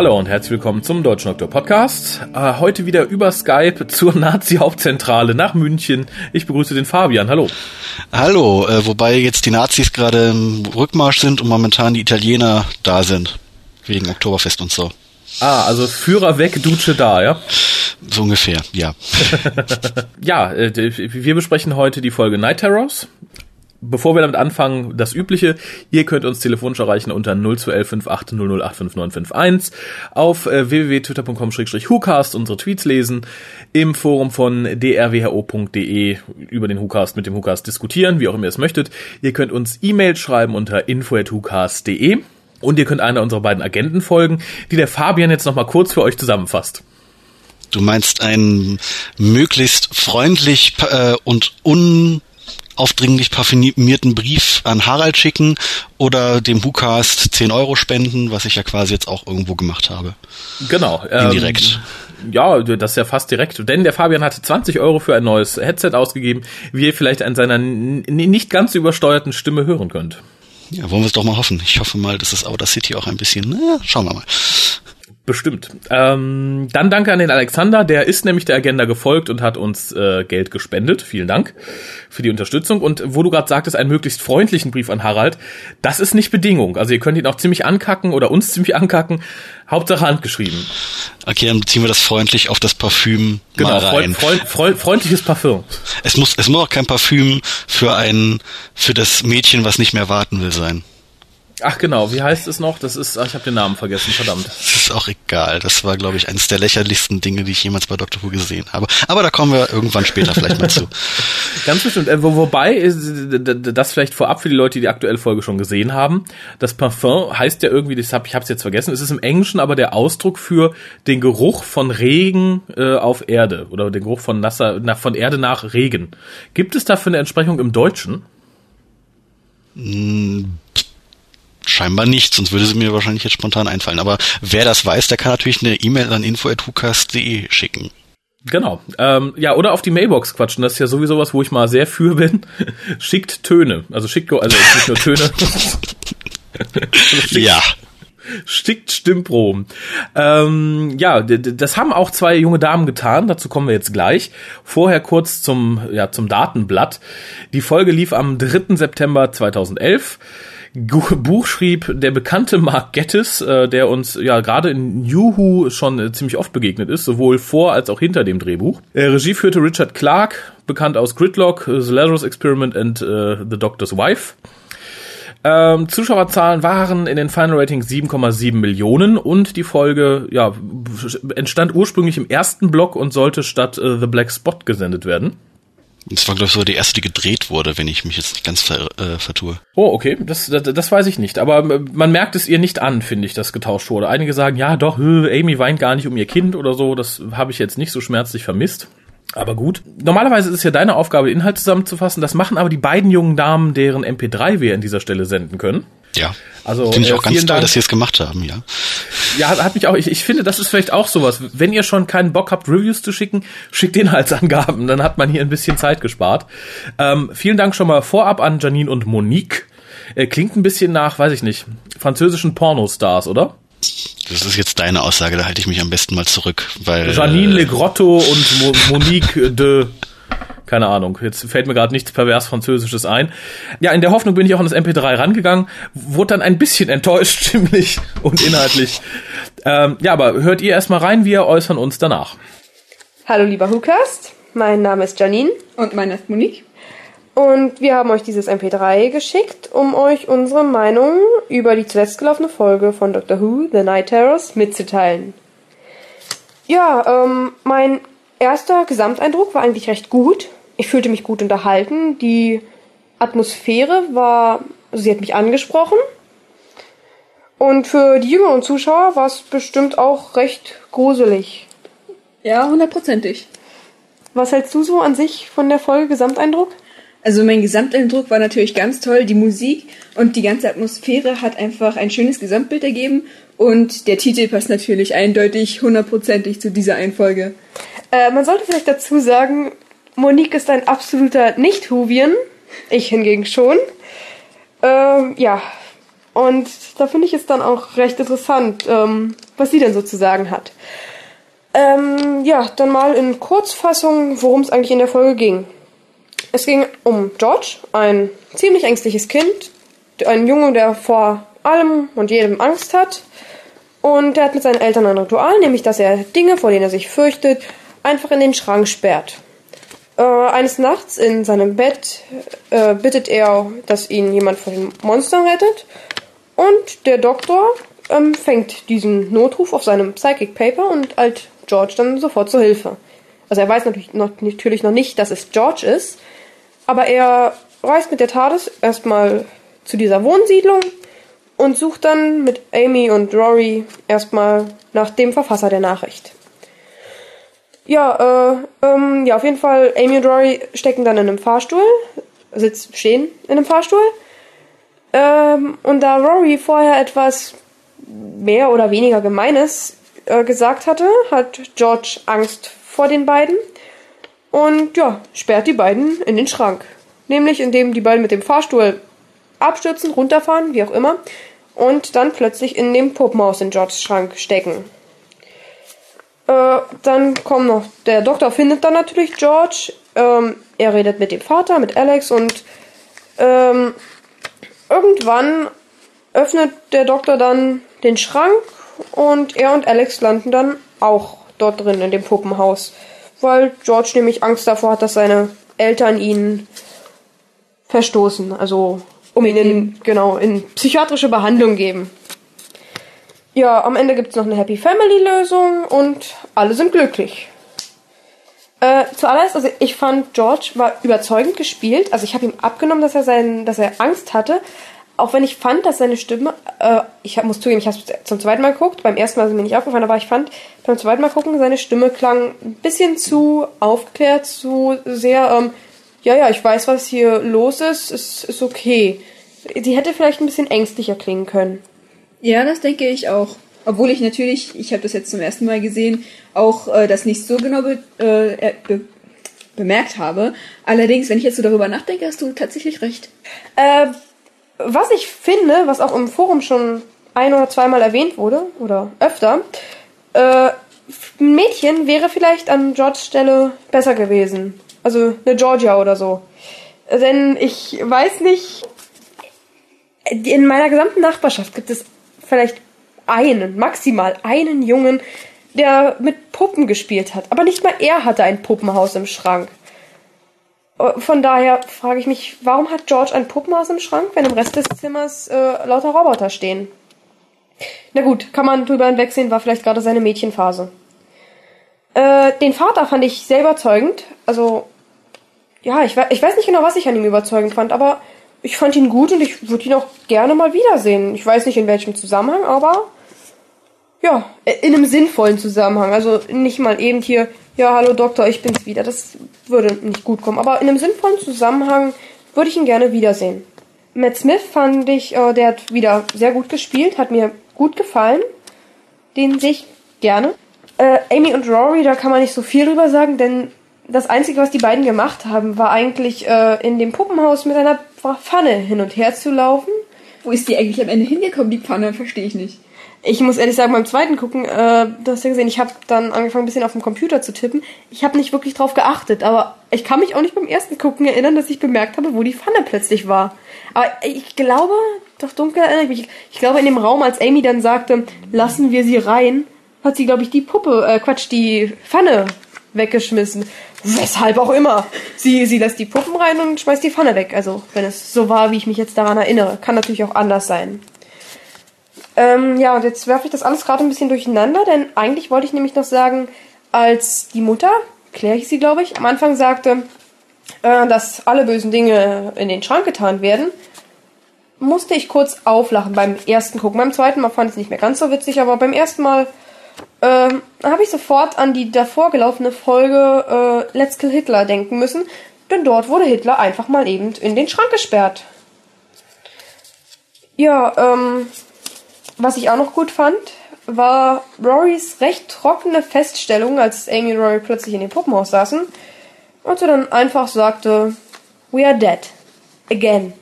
Hallo und herzlich willkommen zum Deutschen Doktor Podcast. Äh, heute wieder über Skype zur Nazi-Hauptzentrale nach München. Ich begrüße den Fabian. Hallo. Hallo, äh, wobei jetzt die Nazis gerade im Rückmarsch sind und momentan die Italiener da sind. Wegen Oktoberfest und so. Ah, also Führer weg, Duce da, ja? So ungefähr, ja. ja, äh, wir besprechen heute die Folge Night Terrors. Bevor wir damit anfangen, das Übliche, ihr könnt uns telefonisch erreichen unter 0211 0085951 auf äh, www.twitter.com-whocast unsere Tweets lesen, im Forum von drwho.de über den WhoCast mit dem WhoCast diskutieren, wie auch immer ihr es möchtet. Ihr könnt uns E-Mail schreiben unter info.whocast.de und ihr könnt einer unserer beiden Agenten folgen, die der Fabian jetzt nochmal kurz für euch zusammenfasst. Du meinst einen möglichst freundlich äh, und un aufdringlich parfümierten Brief an Harald schicken oder dem WhoCast 10 Euro spenden, was ich ja quasi jetzt auch irgendwo gemacht habe. Genau. Indirekt. Ähm, ja, das ist ja fast direkt. Denn der Fabian hatte 20 Euro für ein neues Headset ausgegeben, wie ihr vielleicht an seiner nicht ganz übersteuerten Stimme hören könnt. Ja, wollen wir es doch mal hoffen. Ich hoffe mal, dass das Outer City auch ein bisschen, naja, schauen wir mal. Bestimmt. Ähm, dann danke an den Alexander, der ist nämlich der Agenda gefolgt und hat uns äh, Geld gespendet. Vielen Dank für die Unterstützung. Und wo du gerade sagtest, einen möglichst freundlichen Brief an Harald, das ist nicht Bedingung. Also ihr könnt ihn auch ziemlich ankacken oder uns ziemlich ankacken. Hauptsache handgeschrieben. Okay, dann ziehen wir das freundlich auf das Parfüm genau, mal rein. Freund, freund, freundliches Parfüm. Es muss, es muss auch kein Parfüm für ein, für das Mädchen, was nicht mehr warten will sein. Ach genau, wie heißt es noch? Das ist, ach, ich habe den Namen vergessen, verdammt. Das ist auch egal. Das war, glaube ich, eines der lächerlichsten Dinge, die ich jemals bei Doctor Who gesehen habe. Aber da kommen wir irgendwann später vielleicht mal zu. Ganz bestimmt. Äh, wo, wobei, das vielleicht vorab für die Leute, die die aktuelle Folge schon gesehen haben. Das Parfum heißt ja irgendwie, ich habe es jetzt vergessen, es ist im Englischen aber der Ausdruck für den Geruch von Regen äh, auf Erde oder den Geruch von nasser, na, von Erde nach Regen. Gibt es dafür eine Entsprechung im Deutschen? Scheinbar nicht, sonst würde sie mir wahrscheinlich jetzt spontan einfallen. Aber wer das weiß, der kann natürlich eine E-Mail an info.hucast.de schicken. Genau. Ähm, ja, oder auf die Mailbox quatschen. Das ist ja sowieso was, wo ich mal sehr für bin. schickt Töne. Also schickt, also nicht nur Töne. schickt, ja. Schickt Stimmproben. Ähm, ja, das haben auch zwei junge Damen getan. Dazu kommen wir jetzt gleich. Vorher kurz zum, ja, zum Datenblatt. Die Folge lief am 3. September 2011. Buch schrieb der bekannte Mark Gettis, äh, der uns ja gerade in Juhu schon äh, ziemlich oft begegnet ist, sowohl vor als auch hinter dem Drehbuch. Äh, Regie führte Richard Clark, bekannt aus Gridlock, äh, The Lazarus Experiment and äh, The Doctor's Wife. Ähm, Zuschauerzahlen waren in den Final Ratings 7,7 Millionen und die Folge ja, entstand ursprünglich im ersten Block und sollte statt äh, The Black Spot gesendet werden. Das war, glaube ich, so die erste, die gedreht wurde, wenn ich mich jetzt nicht ganz ver, äh, vertue. Oh, okay. Das, das, das weiß ich nicht. Aber äh, man merkt es ihr nicht an, finde ich, dass getauscht wurde. Einige sagen, ja, doch, Amy weint gar nicht um ihr Kind oder so. Das habe ich jetzt nicht so schmerzlich vermisst. Aber gut. Normalerweise ist es ja deine Aufgabe, Inhalt zusammenzufassen. Das machen aber die beiden jungen Damen, deren MP3 wir in dieser Stelle senden können. Ja. Also finde ich äh, auch ganz toll, Dank. dass sie es gemacht haben, ja. Ja, hat mich auch. Ich, ich finde, das ist vielleicht auch sowas. Wenn ihr schon keinen Bock habt, Reviews zu schicken, schickt Inhaltsangaben. Dann hat man hier ein bisschen Zeit gespart. Ähm, vielen Dank schon mal vorab an Janine und Monique. Äh, klingt ein bisschen nach, weiß ich nicht, französischen Pornostars, oder? Das ist jetzt deine Aussage, da halte ich mich am besten mal zurück, weil. Janine Le Grotto und Mo Monique de keine Ahnung, jetzt fällt mir gerade nichts pervers Französisches ein. Ja, in der Hoffnung bin ich auch an das MP3 rangegangen, wurde dann ein bisschen enttäuscht, stimmlich und inhaltlich. Ähm, ja, aber hört ihr erstmal rein, wir äußern uns danach. Hallo lieber Hukast, mein Name ist Janine. Und mein ist Monique. Und wir haben euch dieses MP3 geschickt, um euch unsere Meinung über die zuletzt gelaufene Folge von Doctor Who, The Night Terrors, mitzuteilen. Ja, ähm, mein erster Gesamteindruck war eigentlich recht gut ich fühlte mich gut unterhalten. Die Atmosphäre war, also sie hat mich angesprochen. Und für die jüngeren Zuschauer war es bestimmt auch recht gruselig. Ja, hundertprozentig. Was hältst du so an sich von der Folge Gesamteindruck? Also mein Gesamteindruck war natürlich ganz toll. Die Musik und die ganze Atmosphäre hat einfach ein schönes Gesamtbild ergeben und der Titel passt natürlich eindeutig hundertprozentig zu dieser Einfolge. Äh, man sollte vielleicht dazu sagen, Monique ist ein absoluter Nicht-Huvien. Ich hingegen schon. Ähm, ja, Und da finde ich es dann auch recht interessant, ähm, was sie denn so zu sagen hat. Ähm, ja, dann mal in Kurzfassung, worum es eigentlich in der Folge ging. Es ging um George, ein ziemlich ängstliches Kind, ein Junge, der vor allem und jedem Angst hat. Und er hat mit seinen Eltern ein Ritual, nämlich dass er Dinge, vor denen er sich fürchtet, einfach in den Schrank sperrt. Äh, eines Nachts in seinem Bett äh, bittet er, dass ihn jemand vor den Monstern rettet. Und der Doktor ähm, fängt diesen Notruf auf seinem Psychic Paper und eilt George dann sofort zur Hilfe. Also er weiß natürlich noch, natürlich noch nicht, dass es George ist, aber er reist mit der TARDIS erstmal zu dieser Wohnsiedlung und sucht dann mit Amy und Rory erstmal nach dem Verfasser der Nachricht. Ja, äh, ähm, ja, auf jeden Fall, Amy und Rory stecken dann in einem Fahrstuhl, sitzen, stehen in einem Fahrstuhl. Ähm, und da Rory vorher etwas mehr oder weniger Gemeines äh, gesagt hatte, hat George Angst vor den beiden und ja, sperrt die beiden in den Schrank. Nämlich indem die beiden mit dem Fahrstuhl abstürzen, runterfahren, wie auch immer, und dann plötzlich in dem Puppenhaus in Georges Schrank stecken. Äh, dann kommt noch, der Doktor findet dann natürlich George, ähm, er redet mit dem Vater, mit Alex und ähm, irgendwann öffnet der Doktor dann den Schrank und er und Alex landen dann auch dort drin in dem Puppenhaus, weil George nämlich Angst davor hat, dass seine Eltern ihn verstoßen, also um ihn in, genau in psychiatrische Behandlung geben. Ja, am Ende gibt es noch eine Happy Family Lösung und alle sind glücklich. Äh, zuallererst, also ich fand George war überzeugend gespielt. Also ich habe ihm abgenommen, dass er sein, dass er Angst hatte, auch wenn ich fand, dass seine Stimme, äh, ich hab, muss zugeben, ich habe es zum zweiten Mal geguckt, beim ersten Mal ist mir nicht aufgefallen, aber ich fand beim zweiten Mal gucken, seine Stimme klang ein bisschen zu aufgeklärt, zu sehr, ähm, ja, ja, ich weiß, was hier los ist, es ist okay. Sie hätte vielleicht ein bisschen ängstlicher klingen können. Ja, das denke ich auch. Obwohl ich natürlich, ich habe das jetzt zum ersten Mal gesehen, auch äh, das nicht so genau be, äh, be, bemerkt habe. Allerdings, wenn ich jetzt so darüber nachdenke, hast du tatsächlich recht. Äh, was ich finde, was auch im Forum schon ein oder zweimal erwähnt wurde, oder öfter, äh, ein Mädchen wäre vielleicht an Georges Stelle besser gewesen. Also eine Georgia oder so. Denn ich weiß nicht, in meiner gesamten Nachbarschaft gibt es vielleicht einen, maximal einen Jungen, der mit Puppen gespielt hat. Aber nicht mal er hatte ein Puppenhaus im Schrank. Von daher frage ich mich, warum hat George ein Puppenhaus im Schrank, wenn im Rest des Zimmers äh, lauter Roboter stehen? Na gut, kann man drüber hinwegsehen, war vielleicht gerade seine Mädchenphase. Äh, den Vater fand ich sehr überzeugend. Also, ja, ich, ich weiß nicht genau, was ich an ihm überzeugend fand, aber ich fand ihn gut und ich würde ihn auch gerne mal wiedersehen. Ich weiß nicht in welchem Zusammenhang, aber ja, in einem sinnvollen Zusammenhang. Also nicht mal eben hier, ja, hallo Doktor, ich bin's wieder. Das würde nicht gut kommen. Aber in einem sinnvollen Zusammenhang würde ich ihn gerne wiedersehen. Matt Smith fand ich, äh, der hat wieder sehr gut gespielt, hat mir gut gefallen. Den sehe ich gerne. Äh, Amy und Rory, da kann man nicht so viel drüber sagen, denn das Einzige, was die beiden gemacht haben, war eigentlich äh, in dem Puppenhaus mit einer Pfanne hin und her zu laufen. Wo ist die eigentlich am Ende hingekommen, die Pfanne? Verstehe ich nicht. Ich muss ehrlich sagen, beim zweiten gucken, äh, du hast ja gesehen, ich habe dann angefangen, ein bisschen auf dem Computer zu tippen. Ich habe nicht wirklich drauf geachtet, aber ich kann mich auch nicht beim ersten Gucken erinnern, dass ich bemerkt habe, wo die Pfanne plötzlich war. Aber ich glaube, doch dunkel erinnere ich mich. Ich glaube, in dem Raum, als Amy dann sagte, lassen wir sie rein, hat sie, glaube ich, die Puppe, äh, Quatsch, die Pfanne weggeschmissen. Weshalb auch immer. Sie, sie lässt die Puppen rein und schmeißt die Pfanne weg. Also, wenn es so war, wie ich mich jetzt daran erinnere. Kann natürlich auch anders sein. Ähm, ja, und jetzt werfe ich das alles gerade ein bisschen durcheinander, denn eigentlich wollte ich nämlich noch sagen, als die Mutter, Claire hieß sie, glaube ich, am Anfang sagte, äh, dass alle bösen Dinge in den Schrank getan werden, musste ich kurz auflachen beim ersten Gucken. Beim zweiten Mal fand ich es nicht mehr ganz so witzig, aber beim ersten Mal ähm, habe ich sofort an die davor gelaufene Folge äh, Let's Kill Hitler denken müssen, denn dort wurde Hitler einfach mal eben in den Schrank gesperrt. Ja, ähm, was ich auch noch gut fand, war Rorys recht trockene Feststellung, als Amy und Rory plötzlich in dem Puppenhaus saßen und sie dann einfach sagte, We are dead. Again.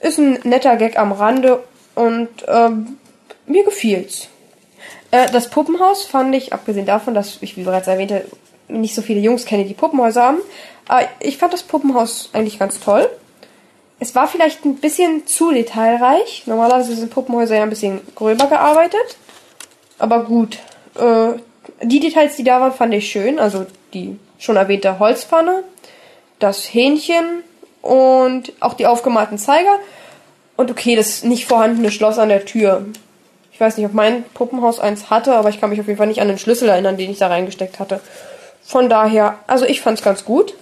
Ist ein netter Gag am Rande und ähm, mir gefiel's. Äh, das Puppenhaus fand ich, abgesehen davon, dass ich, wie bereits erwähnte, nicht so viele Jungs kenne, die Puppenhäuser haben, äh, ich fand das Puppenhaus eigentlich ganz toll. Es war vielleicht ein bisschen zu detailreich. Normalerweise sind Puppenhäuser ja ein bisschen gröber gearbeitet. Aber gut. Äh, die Details, die da waren, fand ich schön. Also die schon erwähnte Holzpfanne, das Hähnchen und auch die aufgemalten Zeiger. Und okay, das nicht vorhandene Schloss an der Tür. Ich weiß nicht, ob mein Puppenhaus eins hatte, aber ich kann mich auf jeden Fall nicht an den Schlüssel erinnern, den ich da reingesteckt hatte. Von daher, also ich fand's ganz gut.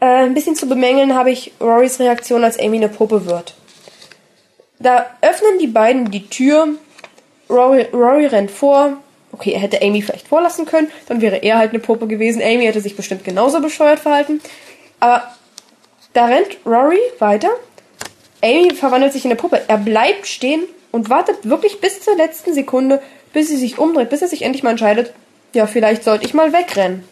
Äh, ein bisschen zu bemängeln habe ich Rorys Reaktion, als Amy eine Puppe wird. Da öffnen die beiden die Tür. Rory, Rory rennt vor. Okay, er hätte Amy vielleicht vorlassen können, dann wäre er halt eine Puppe gewesen. Amy hätte sich bestimmt genauso bescheuert verhalten. Aber da rennt Rory weiter. Amy verwandelt sich in eine Puppe. Er bleibt stehen und wartet wirklich bis zur letzten Sekunde, bis sie sich umdreht, bis er sich endlich mal entscheidet, ja, vielleicht sollte ich mal wegrennen.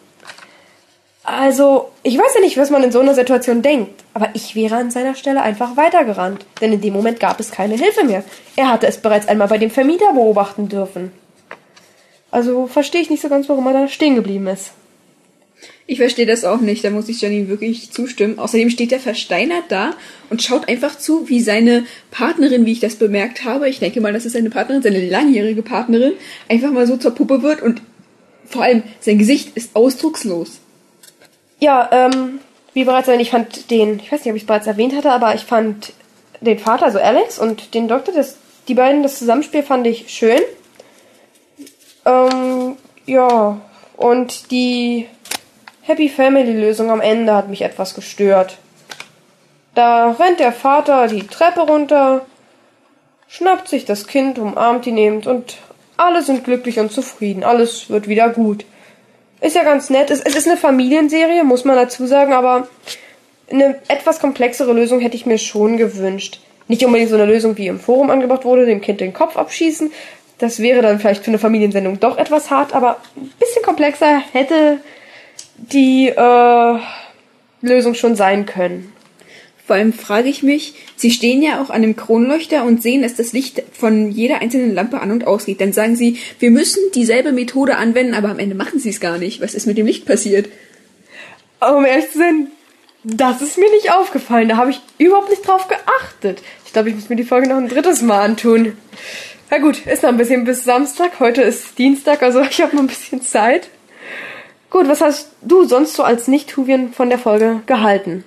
Also, ich weiß ja nicht, was man in so einer Situation denkt, aber ich wäre an seiner Stelle einfach weitergerannt, denn in dem Moment gab es keine Hilfe mehr. Er hatte es bereits einmal bei dem Vermieter beobachten dürfen. Also verstehe ich nicht so ganz, warum er da stehen geblieben ist. Ich verstehe das auch nicht, da muss ich Janine wirklich zustimmen. Außerdem steht er versteinert da und schaut einfach zu, wie seine Partnerin, wie ich das bemerkt habe, ich denke mal, das ist seine Partnerin, seine langjährige Partnerin, einfach mal so zur Puppe wird und vor allem sein Gesicht ist ausdruckslos. Ja, ähm, wie bereits erwähnt, ich fand den, ich weiß nicht, ob ich es bereits erwähnt hatte, aber ich fand den Vater, also Alex, und den Doktor, das, die beiden, das Zusammenspiel fand ich schön. Ähm, ja, und die Happy Family Lösung am Ende hat mich etwas gestört. Da rennt der Vater die Treppe runter, schnappt sich das Kind, umarmt ihn nehmend und alle sind glücklich und zufrieden. Alles wird wieder gut. Ist ja ganz nett. Es, es ist eine Familienserie, muss man dazu sagen, aber eine etwas komplexere Lösung hätte ich mir schon gewünscht. Nicht unbedingt so eine Lösung, wie im Forum angebracht wurde, dem Kind den Kopf abschießen. Das wäre dann vielleicht für eine Familiensendung doch etwas hart, aber ein bisschen komplexer hätte die äh, Lösung schon sein können. Vor allem frage ich mich, Sie stehen ja auch an dem Kronleuchter und sehen, dass das Licht von jeder einzelnen Lampe an und ausgeht. Dann sagen Sie, wir müssen dieselbe Methode anwenden, aber am Ende machen Sie es gar nicht. Was ist mit dem Licht passiert? Um ehrlich zu sein, das ist mir nicht aufgefallen. Da habe ich überhaupt nicht drauf geachtet. Ich glaube, ich muss mir die Folge noch ein drittes Mal antun. Na gut, ist noch ein bisschen bis Samstag. Heute ist Dienstag, also ich habe noch ein bisschen Zeit. Gut, was hast du sonst so als Nicht-Tuvien von der Folge gehalten?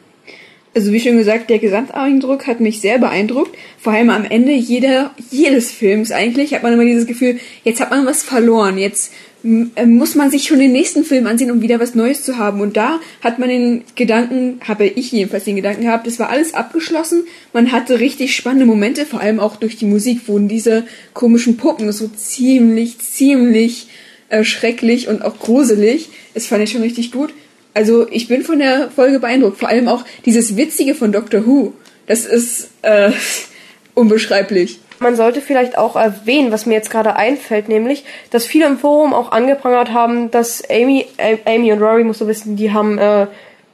Also wie schon gesagt, der Gesamteindruck hat mich sehr beeindruckt. Vor allem am Ende jeder, jedes Films eigentlich hat man immer dieses Gefühl, jetzt hat man was verloren, jetzt äh, muss man sich schon den nächsten Film ansehen, um wieder was Neues zu haben. Und da hat man den Gedanken, habe ich jedenfalls den Gedanken gehabt, es war alles abgeschlossen. Man hatte richtig spannende Momente, vor allem auch durch die Musik wurden diese komischen Puppen so ziemlich, ziemlich äh, schrecklich und auch gruselig. Das fand ich schon richtig gut. Also ich bin von der Folge beeindruckt. Vor allem auch dieses Witzige von Doctor Who. Das ist äh, unbeschreiblich. Man sollte vielleicht auch erwähnen, was mir jetzt gerade einfällt, nämlich, dass viele im Forum auch angeprangert haben, dass Amy, äh, Amy und Rory, musst du wissen, die haben äh,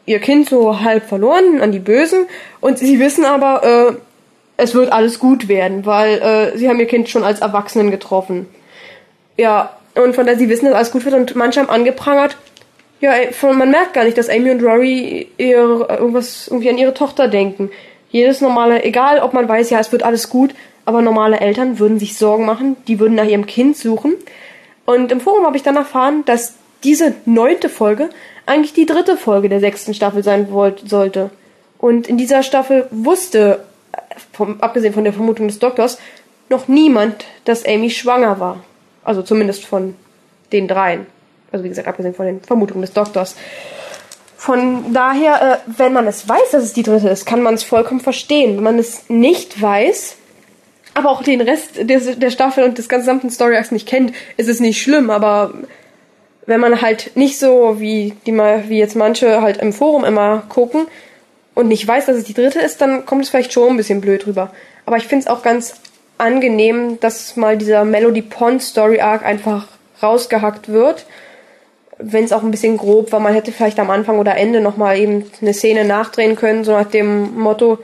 ihr Kind so halb verloren an die Bösen und sie wissen aber, äh, es wird alles gut werden, weil äh, sie haben ihr Kind schon als Erwachsenen getroffen. Ja, und von daher sie wissen, dass alles gut wird und manche haben angeprangert, ja, man merkt gar nicht, dass Amy und Rory ihr, irgendwas irgendwie an ihre Tochter denken. Jedes normale, egal ob man weiß, ja, es wird alles gut, aber normale Eltern würden sich Sorgen machen, die würden nach ihrem Kind suchen. Und im Forum habe ich dann erfahren, dass diese neunte Folge eigentlich die dritte Folge der sechsten Staffel sein wollte, sollte. Und in dieser Staffel wusste, vom, abgesehen von der Vermutung des Doktors, noch niemand, dass Amy schwanger war. Also zumindest von den dreien. Also wie gesagt, abgesehen von den Vermutungen des Doktors. Von daher, äh, wenn man es weiß, dass es die dritte ist, kann man es vollkommen verstehen. Wenn man es nicht weiß, aber auch den Rest der, der Staffel und des gesamten Story nicht kennt, ist es nicht schlimm. Aber wenn man halt nicht so wie die wie jetzt manche halt im Forum immer gucken und nicht weiß, dass es die dritte ist, dann kommt es vielleicht schon ein bisschen blöd rüber. Aber ich finde es auch ganz angenehm, dass mal dieser Melody Pond Story Arc einfach rausgehackt wird wenn es auch ein bisschen grob war, man hätte vielleicht am Anfang oder Ende nochmal eben eine Szene nachdrehen können, so nach dem Motto,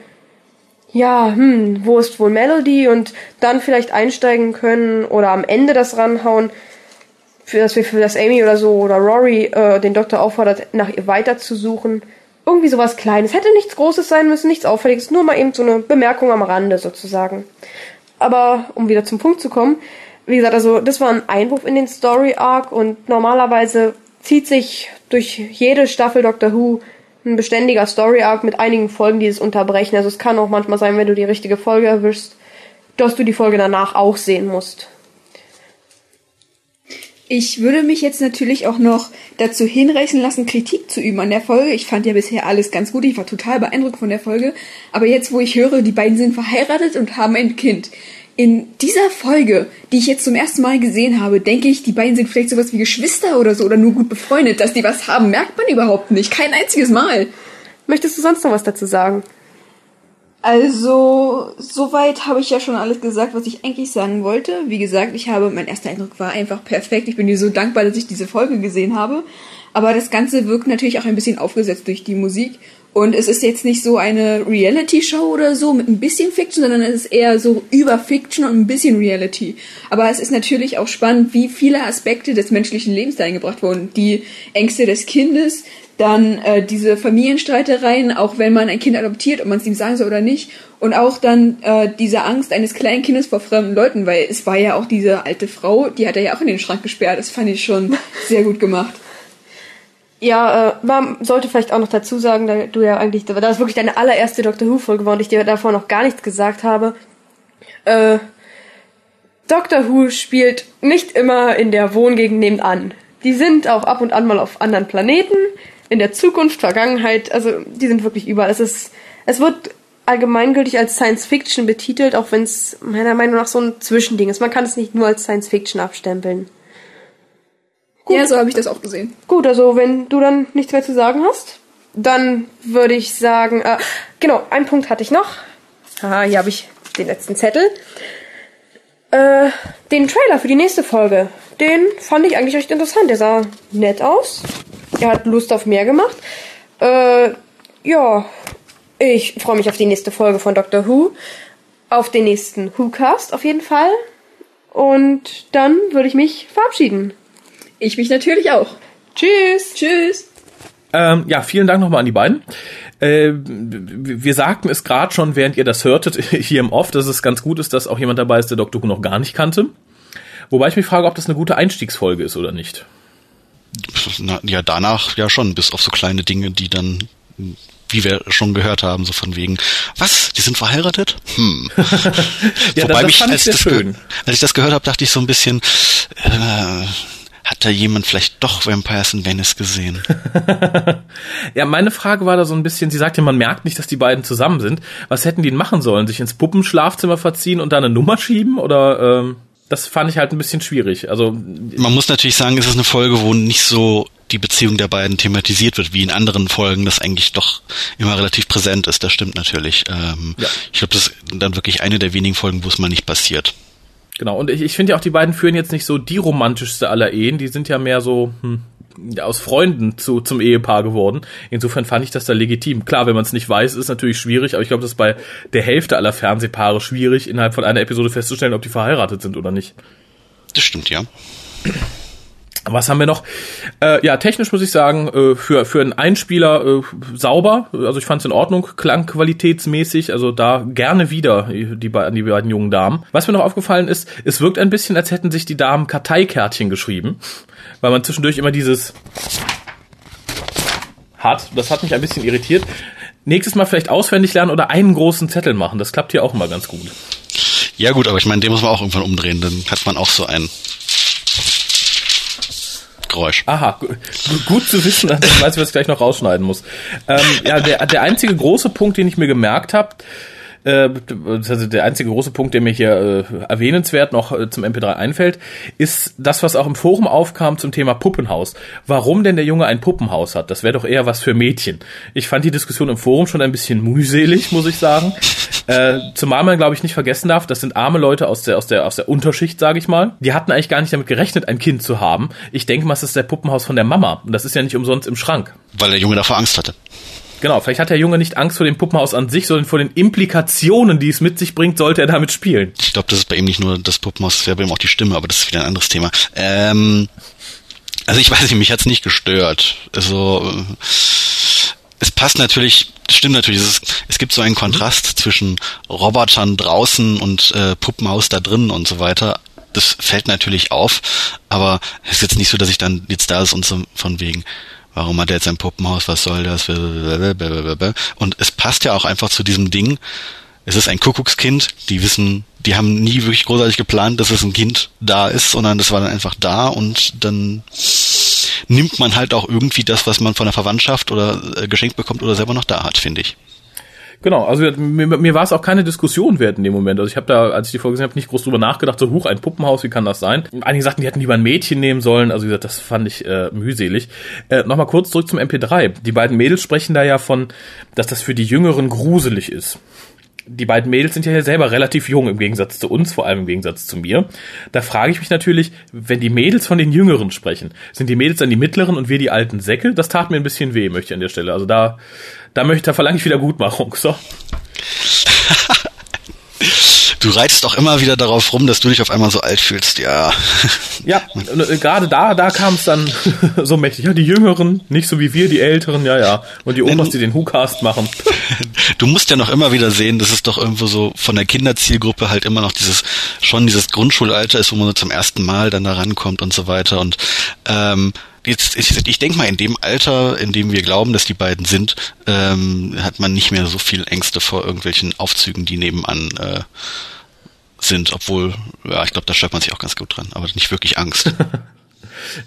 ja, hm, wo ist wohl Melody und dann vielleicht einsteigen können oder am Ende das ranhauen, für das wir für das Amy oder so oder Rory äh, den Doktor auffordert, nach ihr weiterzusuchen. Irgendwie sowas Kleines. Hätte nichts Großes sein müssen, nichts Auffälliges, nur mal eben so eine Bemerkung am Rande sozusagen. Aber um wieder zum Punkt zu kommen, wie gesagt, also das war ein Einwurf in den Story Arc und normalerweise zieht sich durch jede Staffel Doctor Who ein beständiger Story Arc mit einigen Folgen, die es unterbrechen. Also es kann auch manchmal sein, wenn du die richtige Folge erwischst, dass du die Folge danach auch sehen musst. Ich würde mich jetzt natürlich auch noch dazu hinreißen lassen, Kritik zu üben an der Folge. Ich fand ja bisher alles ganz gut. Ich war total beeindruckt von der Folge. Aber jetzt, wo ich höre, die beiden sind verheiratet und haben ein Kind. In dieser Folge, die ich jetzt zum ersten Mal gesehen habe, denke ich, die beiden sind vielleicht sowas wie Geschwister oder so oder nur gut befreundet. Dass die was haben, merkt man überhaupt nicht. Kein einziges Mal. Möchtest du sonst noch was dazu sagen? Also, soweit habe ich ja schon alles gesagt, was ich eigentlich sagen wollte. Wie gesagt, ich habe, mein erster Eindruck war einfach perfekt. Ich bin dir so dankbar, dass ich diese Folge gesehen habe. Aber das Ganze wirkt natürlich auch ein bisschen aufgesetzt durch die Musik. Und es ist jetzt nicht so eine Reality-Show oder so mit ein bisschen Fiction, sondern es ist eher so über Fiction und ein bisschen Reality. Aber es ist natürlich auch spannend, wie viele Aspekte des menschlichen Lebens da eingebracht wurden. Die Ängste des Kindes, dann äh, diese Familienstreitereien, auch wenn man ein Kind adoptiert, ob man es ihm sagen soll oder nicht, und auch dann äh, diese Angst eines kleinen Kindes vor fremden Leuten, weil es war ja auch diese alte Frau, die hat er ja auch in den Schrank gesperrt. Das fand ich schon sehr gut gemacht. Ja, äh, man sollte vielleicht auch noch dazu sagen, da du ja eigentlich, da ist wirklich deine allererste Doctor Who-Folge war und ich dir davor noch gar nichts gesagt habe. Äh, Doctor Who spielt nicht immer in der Wohngegend nebenan. Die sind auch ab und an mal auf anderen Planeten in der Zukunft, Vergangenheit, also die sind wirklich überall. Es ist, es wird allgemeingültig als Science Fiction betitelt, auch wenn es meiner Meinung nach so ein Zwischending ist. Man kann es nicht nur als Science Fiction abstempeln. Gut. Ja, so habe ich das auch gesehen. Gut, also wenn du dann nichts mehr zu sagen hast, dann würde ich sagen, äh, genau, einen Punkt hatte ich noch. Haha, hier habe ich den letzten Zettel. Äh, den Trailer für die nächste Folge, den fand ich eigentlich recht interessant. Der sah nett aus er hat Lust auf mehr gemacht. Äh, ja, ich freue mich auf die nächste Folge von Doctor Who. Auf den nächsten Who-Cast auf jeden Fall. Und dann würde ich mich verabschieden. Ich mich natürlich auch. Tschüss. Tschüss. Ähm, ja, vielen Dank nochmal an die beiden. Äh, wir sagten es gerade schon, während ihr das hörtet, hier im Off, dass es ganz gut ist, dass auch jemand dabei ist, der Doctor Who noch gar nicht kannte. Wobei ich mich frage, ob das eine gute Einstiegsfolge ist oder nicht. Na, ja, danach ja schon, bis auf so kleine Dinge, die dann, wie wir schon gehört haben, so von wegen, was, die sind verheiratet? Hm. ja, Wobei das, mich, als, das schön. als ich das gehört habe, dachte ich so ein bisschen, äh, hat da jemand vielleicht doch Vampires in Venice gesehen? ja, meine Frage war da so ein bisschen, sie sagte, man merkt nicht, dass die beiden zusammen sind. Was hätten die denn machen sollen? Sich ins Puppenschlafzimmer verziehen und da eine Nummer schieben? Oder ähm das fand ich halt ein bisschen schwierig. Also man muss natürlich sagen, es ist eine Folge, wo nicht so die Beziehung der beiden thematisiert wird, wie in anderen Folgen, das eigentlich doch immer relativ präsent ist. Das stimmt natürlich. Ähm, ja. Ich glaube, das ist dann wirklich eine der wenigen Folgen, wo es mal nicht passiert. Genau, und ich, ich finde ja auch, die beiden führen jetzt nicht so die romantischste aller Ehen. Die sind ja mehr so, hm, aus Freunden zu, zum Ehepaar geworden. Insofern fand ich das da legitim. Klar, wenn man es nicht weiß, ist natürlich schwierig, aber ich glaube, das ist bei der Hälfte aller Fernsehpaare schwierig, innerhalb von einer Episode festzustellen, ob die verheiratet sind oder nicht. Das stimmt, ja. Was haben wir noch? Äh, ja, technisch muss ich sagen, äh, für, für einen Einspieler äh, sauber. Also ich fand es in Ordnung, klangqualitätsmäßig. Also da gerne wieder die, die, die beiden jungen Damen. Was mir noch aufgefallen ist, es wirkt ein bisschen, als hätten sich die Damen Karteikärtchen geschrieben weil man zwischendurch immer dieses hat. Das hat mich ein bisschen irritiert. Nächstes Mal vielleicht auswendig lernen oder einen großen Zettel machen. Das klappt hier auch immer ganz gut. Ja gut, aber ich meine, den muss man auch irgendwann umdrehen. Dann hat man auch so ein Geräusch. Aha, gut zu wissen, dass ich weiß, was ich gleich noch rausschneiden muss. Ähm, ja, der, der einzige große Punkt, den ich mir gemerkt habe, äh, also der einzige große Punkt, der mir hier äh, erwähnenswert noch äh, zum MP3 einfällt, ist das, was auch im Forum aufkam zum Thema Puppenhaus. Warum denn der Junge ein Puppenhaus hat? Das wäre doch eher was für Mädchen. Ich fand die Diskussion im Forum schon ein bisschen mühselig, muss ich sagen. Äh, zumal man, glaube ich, nicht vergessen darf, das sind arme Leute aus der, aus der, aus der Unterschicht, sage ich mal. Die hatten eigentlich gar nicht damit gerechnet, ein Kind zu haben. Ich denke mal, es ist der Puppenhaus von der Mama. Und das ist ja nicht umsonst im Schrank. Weil der Junge davor Angst hatte. Genau, vielleicht hat der Junge nicht Angst vor dem Puppenhaus an sich, sondern vor den Implikationen, die es mit sich bringt, sollte er damit spielen. Ich glaube, das ist bei ihm nicht nur das Puppenhaus, das wäre bei ihm auch die Stimme, aber das ist wieder ein anderes Thema. Ähm, also ich weiß nicht, mich hat's nicht gestört. Also äh, es passt natürlich, stimmt natürlich, es, ist, es gibt so einen Kontrast mhm. zwischen Robotern draußen und äh, Puppenhaus da drin und so weiter. Das fällt natürlich auf, aber es ist jetzt nicht so, dass ich dann jetzt da ist und so von wegen, warum hat er jetzt ein Puppenhaus, was soll das? Und es passt ja auch einfach zu diesem Ding. Es ist ein Kuckuckskind, die wissen, die haben nie wirklich großartig geplant, dass es ein Kind da ist, sondern das war dann einfach da und dann nimmt man halt auch irgendwie das, was man von der Verwandtschaft oder äh, geschenkt bekommt oder selber noch da hat, finde ich. Genau, also mir, mir war es auch keine Diskussion wert in dem Moment. Also ich habe da, als ich die Folge gesehen habe, nicht groß drüber nachgedacht, so huch, ein Puppenhaus, wie kann das sein? Einige sagten, die hätten lieber ein Mädchen nehmen sollen. Also wie gesagt, das fand ich äh, mühselig. Äh, Nochmal kurz zurück zum MP3. Die beiden Mädels sprechen da ja von, dass das für die Jüngeren gruselig ist die beiden Mädels sind ja selber relativ jung im Gegensatz zu uns, vor allem im Gegensatz zu mir. Da frage ich mich natürlich, wenn die Mädels von den Jüngeren sprechen, sind die Mädels dann die Mittleren und wir die alten Säcke? Das tat mir ein bisschen weh, möchte ich an der Stelle. Also da, da möchte, da verlange ich wieder Gutmachung. So. Du reitest auch immer wieder darauf rum, dass du dich auf einmal so alt fühlst, ja. Ja, äh, gerade da, da kam es dann so mächtig. Ja, die Jüngeren, nicht so wie wir, die Älteren, ja, ja. Und die Opas, die den WhoCast machen. Du musst ja noch immer wieder sehen, dass es doch irgendwo so von der Kinderzielgruppe halt immer noch dieses, schon dieses Grundschulalter ist, wo man so zum ersten Mal dann da rankommt und so weiter. Und ähm, jetzt, ich, ich denke mal, in dem Alter, in dem wir glauben, dass die beiden sind, ähm, hat man nicht mehr so viel Ängste vor irgendwelchen Aufzügen, die nebenan äh, sind, obwohl, ja, ich glaube, da stört man sich auch ganz gut dran, aber nicht wirklich Angst.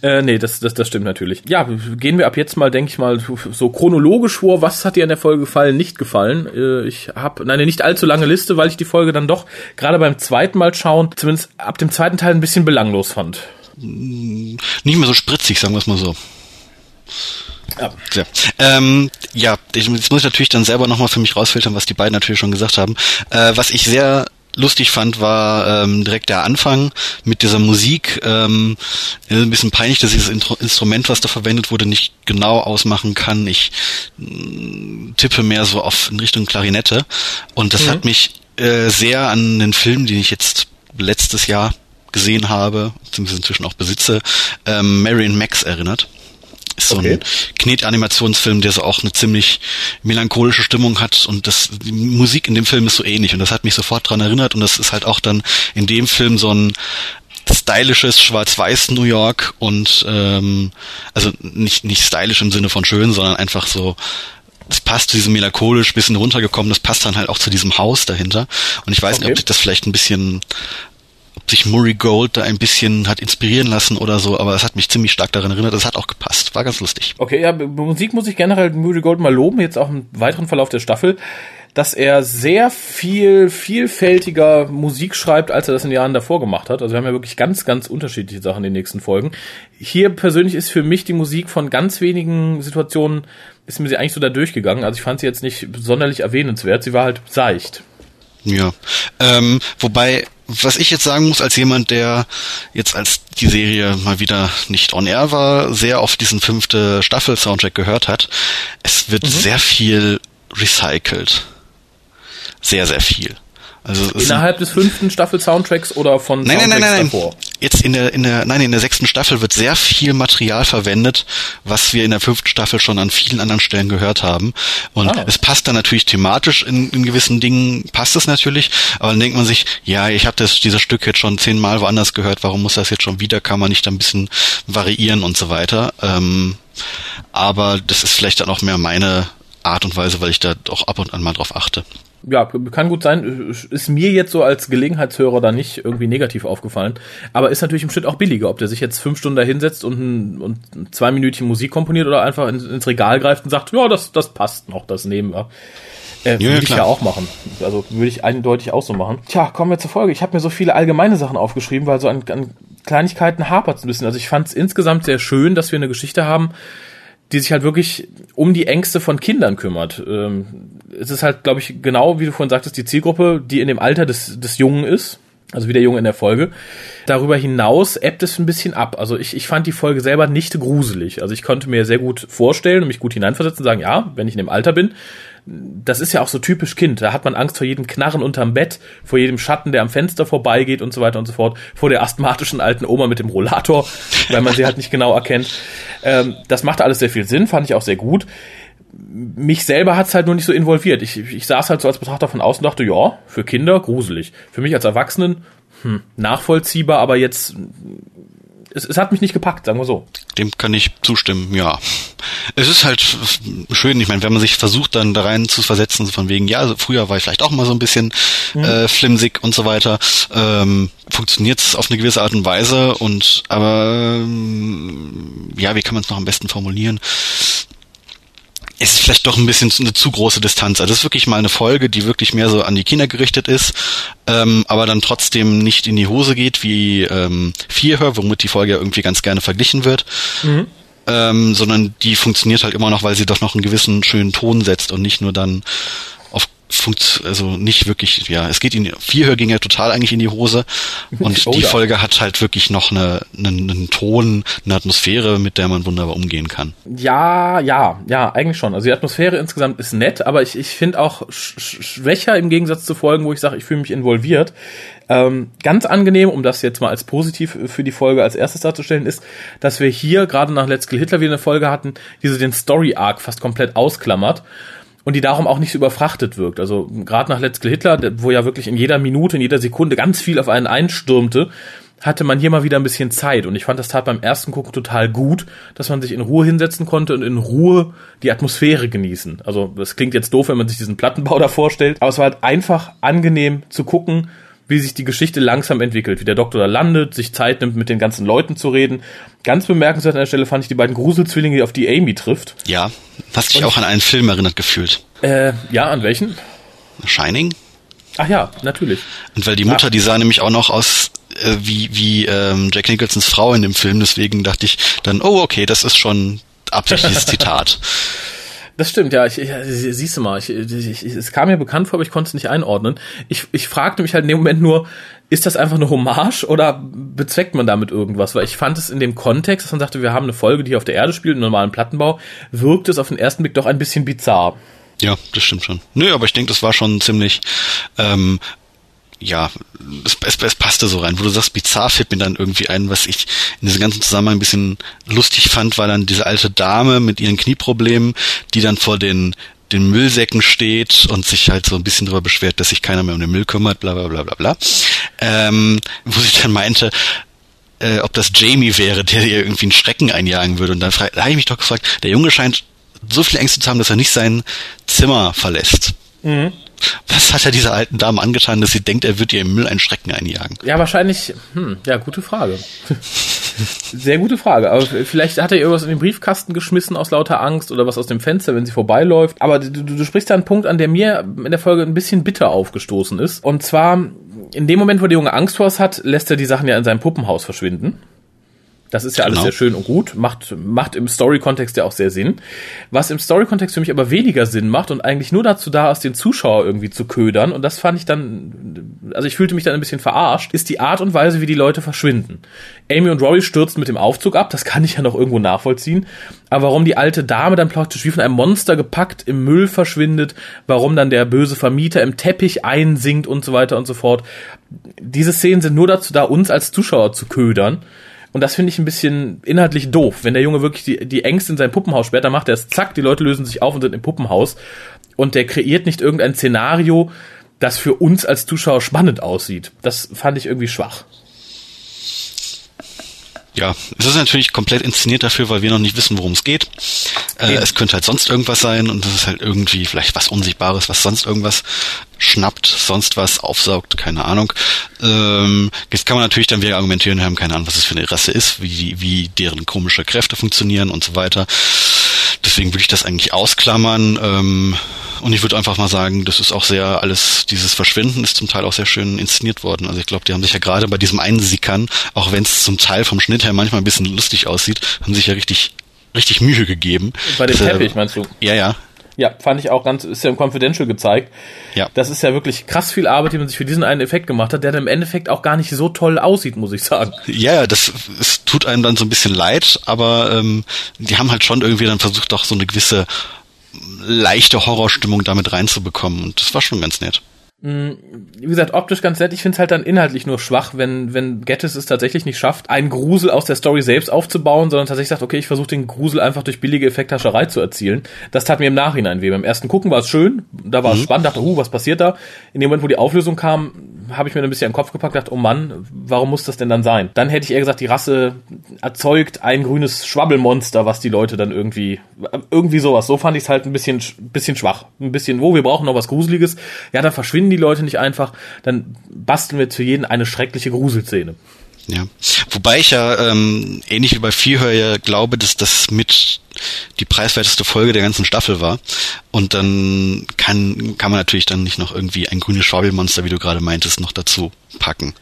Äh, nee, das, das, das stimmt natürlich. Ja, gehen wir ab jetzt mal, denke ich mal, so chronologisch vor. Was hat dir an der Folge gefallen, nicht gefallen? Äh, ich habe eine nicht allzu lange Liste, weil ich die Folge dann doch gerade beim zweiten Mal schauen, zumindest ab dem zweiten Teil ein bisschen belanglos fand. Nicht mehr so spritzig, sagen wir es mal so. Ja. Ja. Ähm, ja, jetzt muss ich natürlich dann selber nochmal für mich rausfiltern, was die beiden natürlich schon gesagt haben. Äh, was ich sehr lustig fand, war ähm, direkt der Anfang mit dieser Musik. Ähm, ein bisschen peinlich, dass ich das Instrument, was da verwendet wurde, nicht genau ausmachen kann. Ich äh, tippe mehr so auf in Richtung Klarinette. Und das mhm. hat mich äh, sehr an den Film, den ich jetzt letztes Jahr gesehen habe, beziehungsweise inzwischen auch besitze, ähm, Marion Max erinnert. Ist so okay. ein Knet-Animationsfilm, der so auch eine ziemlich melancholische Stimmung hat und das, die Musik in dem Film ist so ähnlich und das hat mich sofort dran erinnert und das ist halt auch dann in dem Film so ein stylisches Schwarz-Weiß New York und ähm, also nicht nicht stylisch im Sinne von schön, sondern einfach so das passt zu diesem melancholisch bisschen runtergekommen, das passt dann halt auch zu diesem Haus dahinter und ich weiß okay. nicht, ob sich das vielleicht ein bisschen sich Murray Gold da ein bisschen hat inspirieren lassen oder so, aber es hat mich ziemlich stark daran erinnert. Das hat auch gepasst. War ganz lustig. Okay, ja, Musik muss ich generell Murray Gold mal loben, jetzt auch im weiteren Verlauf der Staffel, dass er sehr viel vielfältiger Musik schreibt, als er das in den Jahren davor gemacht hat. Also wir haben ja wirklich ganz, ganz unterschiedliche Sachen in den nächsten Folgen. Hier persönlich ist für mich die Musik von ganz wenigen Situationen, ist mir sie eigentlich so da durchgegangen. Also ich fand sie jetzt nicht sonderlich erwähnenswert. Sie war halt seicht. Ja, ähm, wobei was ich jetzt sagen muss, als jemand, der jetzt als die Serie mal wieder nicht on air war, sehr oft diesen fünfte Staffel-Soundtrack gehört hat, es wird mhm. sehr viel recycelt. Sehr, sehr viel. Also innerhalb des fünften Staffel-Soundtracks oder von nein, Soundtracks nein, nein, nein, davor? Jetzt in der in der nein in der sechsten Staffel wird sehr viel Material verwendet, was wir in der fünften Staffel schon an vielen anderen Stellen gehört haben. Und ah. es passt dann natürlich thematisch in, in gewissen Dingen passt es natürlich, aber dann denkt man sich, ja, ich habe das dieses Stück jetzt schon zehnmal woanders gehört, warum muss das jetzt schon wieder? Kann man nicht ein bisschen variieren und so weiter? Ähm, aber das ist vielleicht dann auch mehr meine Art und Weise, weil ich da doch ab und an mal drauf achte ja, kann gut sein. Ist mir jetzt so als Gelegenheitshörer da nicht irgendwie negativ aufgefallen. Aber ist natürlich im Schnitt auch billiger, ob der sich jetzt fünf Stunden da hinsetzt und, ein, und zwei Minütchen Musik komponiert oder einfach ins, Regal greift und sagt, ja, das, das passt noch, das nehmen wir. Äh, würde ja, ich ja auch machen. Also würde ich eindeutig auch so machen. Tja, kommen wir zur Folge. Ich habe mir so viele allgemeine Sachen aufgeschrieben, weil so an, an Kleinigkeiten hapert es ein bisschen. Also ich fand es insgesamt sehr schön, dass wir eine Geschichte haben, die sich halt wirklich um die Ängste von Kindern kümmert. Ähm, es ist halt, glaube ich, genau wie du vorhin sagtest, die Zielgruppe, die in dem Alter des, des Jungen ist. Also wie der Junge in der Folge. Darüber hinaus ebbt es ein bisschen ab. Also ich, ich fand die Folge selber nicht gruselig. Also ich konnte mir sehr gut vorstellen und mich gut hineinversetzen und sagen, ja, wenn ich in dem Alter bin, das ist ja auch so typisch Kind. Da hat man Angst vor jedem Knarren unterm Bett, vor jedem Schatten, der am Fenster vorbeigeht und so weiter und so fort, vor der asthmatischen alten Oma mit dem Rollator, weil man sie halt nicht genau erkennt. Ähm, das macht alles sehr viel Sinn, fand ich auch sehr gut mich selber hat's halt nur nicht so involviert. Ich, ich saß halt so als Betrachter von außen und dachte, ja, für Kinder gruselig. Für mich als Erwachsenen hm, nachvollziehbar, aber jetzt es, es hat mich nicht gepackt, sagen wir so. Dem kann ich zustimmen, ja. Es ist halt schön, ich meine, wenn man sich versucht, dann da rein zu versetzen, von wegen, ja, also früher war ich vielleicht auch mal so ein bisschen mhm. äh, flimsig und so weiter, ähm, funktioniert es auf eine gewisse Art und Weise und aber ähm, ja, wie kann man es noch am besten formulieren? Es ist vielleicht doch ein bisschen eine zu große Distanz. Also das ist wirklich mal eine Folge, die wirklich mehr so an die Kinder gerichtet ist, ähm, aber dann trotzdem nicht in die Hose geht wie ähm, Vierhör, womit die Folge ja irgendwie ganz gerne verglichen wird. Mhm. Ähm, sondern die funktioniert halt immer noch, weil sie doch noch einen gewissen schönen Ton setzt und nicht nur dann funkt also nicht wirklich, ja, es geht in Vierhör ging ja total eigentlich in die Hose und oh, die ja. Folge hat halt wirklich noch eine, einen, einen Ton, eine Atmosphäre, mit der man wunderbar umgehen kann. Ja, ja, ja, eigentlich schon. Also die Atmosphäre insgesamt ist nett, aber ich, ich finde auch sch schwächer im Gegensatz zu Folgen, wo ich sage, ich fühle mich involviert. Ähm, ganz angenehm, um das jetzt mal als positiv für die Folge als erstes darzustellen, ist, dass wir hier gerade nach Let's Kill Hitler wieder eine Folge hatten, die so den Story Arc fast komplett ausklammert und die darum auch nicht so überfrachtet wirkt. Also gerade nach Let's Kill Hitler, wo ja wirklich in jeder Minute, in jeder Sekunde ganz viel auf einen einstürmte, hatte man hier mal wieder ein bisschen Zeit. Und ich fand das tat beim ersten Gucken total gut, dass man sich in Ruhe hinsetzen konnte und in Ruhe die Atmosphäre genießen. Also das klingt jetzt doof, wenn man sich diesen Plattenbau da vorstellt, aber es war halt einfach angenehm zu gucken, wie sich die Geschichte langsam entwickelt, wie der Doktor da landet, sich Zeit nimmt, mit den ganzen Leuten zu reden. Ganz bemerkenswert an der Stelle fand ich die beiden Gruselzwillinge, auf die Amy trifft. Ja, hast dich auch an einen Film erinnert gefühlt. Äh, ja, an welchen? Shining. Ach ja, natürlich. Und weil die Mutter, ja. die sah nämlich auch noch aus äh, wie, wie ähm, Jack Nicholsons Frau in dem Film, deswegen dachte ich dann, oh, okay, das ist schon absichtliches Zitat. Das stimmt, ja. Ich, ich, siehst du mal, ich, ich, es kam mir bekannt vor, aber ich konnte es nicht einordnen. Ich, ich fragte mich halt in dem Moment nur, ist das einfach eine Hommage oder bezweckt man damit irgendwas? Weil ich fand es in dem Kontext, dass man sagte, wir haben eine Folge, die auf der Erde spielt, einen normalen Plattenbau, wirkt es auf den ersten Blick doch ein bisschen bizarr. Ja, das stimmt schon. Nö, aber ich denke, das war schon ziemlich ähm, ja, es, es, es passte so rein. Wo du sagst, bizarr fällt mir dann irgendwie ein, was ich in diesem ganzen Zusammenhang ein bisschen lustig fand, war dann diese alte Dame mit ihren Knieproblemen, die dann vor den den Müllsäcken steht und sich halt so ein bisschen darüber beschwert, dass sich keiner mehr um den Müll kümmert, bla bla bla bla bla. Ähm, wo sie dann meinte, äh, ob das Jamie wäre, der ihr irgendwie einen Schrecken einjagen würde. Und dann da habe ich mich doch gefragt, der Junge scheint so viele Ängste zu haben, dass er nicht sein Zimmer verlässt. Mhm. Was hat er dieser alten Dame angetan, dass sie denkt, er wird ihr im Müll einen Schrecken einjagen? Ja, wahrscheinlich, hm, ja, gute Frage. Sehr gute Frage. Aber vielleicht hat er irgendwas in den Briefkasten geschmissen aus lauter Angst oder was aus dem Fenster, wenn sie vorbeiläuft. Aber du, du sprichst da einen Punkt an, der mir in der Folge ein bisschen bitter aufgestoßen ist. Und zwar, in dem Moment, wo der Junge Angst vor es hat, lässt er die Sachen ja in seinem Puppenhaus verschwinden. Das ist ja alles genau. sehr schön und gut, macht, macht im Story-Kontext ja auch sehr Sinn. Was im Story-Kontext für mich aber weniger Sinn macht und eigentlich nur dazu da ist, den Zuschauer irgendwie zu ködern, und das fand ich dann, also ich fühlte mich dann ein bisschen verarscht, ist die Art und Weise, wie die Leute verschwinden. Amy und Rory stürzen mit dem Aufzug ab, das kann ich ja noch irgendwo nachvollziehen. Aber warum die alte Dame dann praktisch wie von einem Monster gepackt im Müll verschwindet, warum dann der böse Vermieter im Teppich einsinkt und so weiter und so fort. Diese Szenen sind nur dazu da, uns als Zuschauer zu ködern. Und das finde ich ein bisschen inhaltlich doof. Wenn der Junge wirklich die, die Ängste in sein Puppenhaus dann macht er es zack, die Leute lösen sich auf und sind im Puppenhaus. Und der kreiert nicht irgendein Szenario, das für uns als Zuschauer spannend aussieht. Das fand ich irgendwie schwach. Ja, es ist natürlich komplett inszeniert dafür, weil wir noch nicht wissen, worum es geht. Äh, es könnte halt sonst irgendwas sein und das ist halt irgendwie vielleicht was Unsichtbares, was sonst irgendwas schnappt, sonst was aufsaugt, keine Ahnung. Ähm, jetzt kann man natürlich dann wieder argumentieren, wir haben keine Ahnung, was es für eine Rasse ist, wie, wie deren komische Kräfte funktionieren und so weiter. Deswegen würde ich das eigentlich ausklammern. Ähm, und ich würde einfach mal sagen, das ist auch sehr alles, dieses Verschwinden ist zum Teil auch sehr schön inszeniert worden. Also ich glaube, die haben sich ja gerade bei diesem Einsickern, auch wenn es zum Teil vom Schnitt her manchmal ein bisschen lustig aussieht, haben sich ja richtig, richtig Mühe gegeben. Bei dem Teppich meinst du? Ja, ja. Ja, fand ich auch ganz, ist ja im Confidential gezeigt. Ja. Das ist ja wirklich krass viel Arbeit, die man sich für diesen einen Effekt gemacht hat, der dann im Endeffekt auch gar nicht so toll aussieht, muss ich sagen. Ja, das es tut einem dann so ein bisschen leid, aber ähm, die haben halt schon irgendwie dann versucht, doch so eine gewisse leichte Horrorstimmung damit reinzubekommen und das war schon ganz nett. Wie gesagt, optisch ganz nett. Ich finde es halt dann inhaltlich nur schwach, wenn, wenn Gettis es tatsächlich nicht schafft, einen Grusel aus der Story selbst aufzubauen, sondern tatsächlich sagt, okay, ich versuche den Grusel einfach durch billige Effekthascherei zu erzielen. Das tat mir im Nachhinein weh. Beim ersten Gucken war es schön, da war es spannend, dachte, uh, was passiert da? In dem Moment, wo die Auflösung kam, habe ich mir ein bisschen den Kopf gepackt, dachte, oh Mann, warum muss das denn dann sein? Dann hätte ich eher gesagt, die Rasse erzeugt ein grünes Schwabbelmonster, was die Leute dann irgendwie, irgendwie sowas. So fand ich es halt ein bisschen, bisschen schwach. Ein bisschen, wo, wir brauchen noch was Gruseliges. Ja, dann verschwinden die Leute nicht einfach, dann basteln wir zu jedem eine schreckliche Gruselszene. Ja, wobei ich ja ähm, ähnlich wie bei Vierhör ja glaube, dass das mit die preiswerteste Folge der ganzen Staffel war. Und dann kann kann man natürlich dann nicht noch irgendwie ein grünes Schwabelmonster, wie du gerade meintest, noch dazu packen.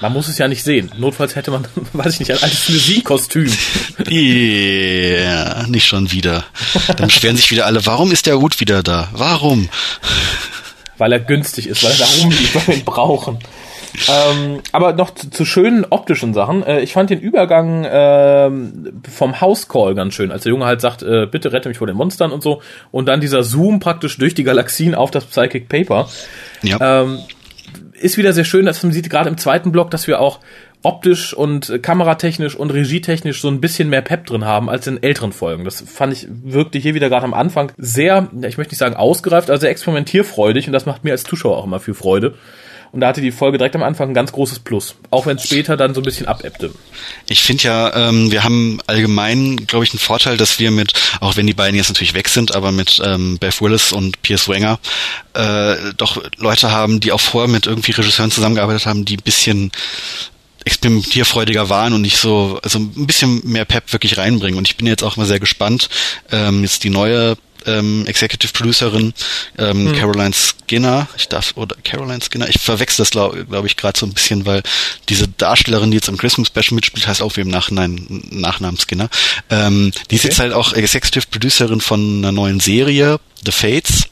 Man muss es ja nicht sehen. Notfalls hätte man, weiß ich nicht, ein altes Fleury-Kostüm. Ja, nicht schon wieder. Dann beschweren sich wieder alle, warum ist der Hut wieder da? Warum? Weil er günstig ist, weil er da rumliegt, weil wir ihn brauchen. Ähm, aber noch zu, zu, schönen optischen Sachen. Äh, ich fand den Übergang ähm, vom House Call ganz schön, als der Junge halt sagt, äh, bitte rette mich vor den Monstern und so. Und dann dieser Zoom praktisch durch die Galaxien auf das Psychic Paper. Ja. Ähm, ist wieder sehr schön, dass man sieht, gerade im zweiten Block, dass wir auch optisch und kameratechnisch und regietechnisch so ein bisschen mehr Pep drin haben als in älteren Folgen. Das fand ich wirklich hier wieder gerade am Anfang sehr, ich möchte nicht sagen ausgereift, sehr experimentierfreudig und das macht mir als Zuschauer auch immer viel Freude. Und da hatte die Folge direkt am Anfang ein ganz großes Plus. Auch wenn es später dann so ein bisschen abebbte. Ich finde ja, ähm, wir haben allgemein, glaube ich, einen Vorteil, dass wir mit, auch wenn die beiden jetzt natürlich weg sind, aber mit ähm, Beth Willis und Piers Wenger äh, doch Leute haben, die auch vorher mit irgendwie Regisseuren zusammengearbeitet haben, die ein bisschen experimentierfreudiger waren und nicht so, also ein bisschen mehr Pep wirklich reinbringen. Und ich bin jetzt auch mal sehr gespannt, ähm, jetzt die neue ähm, Executive Producerin ähm, hm. Caroline Skinner, ich darf oder Caroline Skinner, ich verwechsel das glaube glaub ich gerade so ein bisschen, weil diese Darstellerin, die jetzt im Christmas Special mitspielt, heißt auch wie im Nachhinein Nachnamen Skinner. Ähm, die ist okay. jetzt halt auch Executive Producerin von einer neuen Serie, The Fates.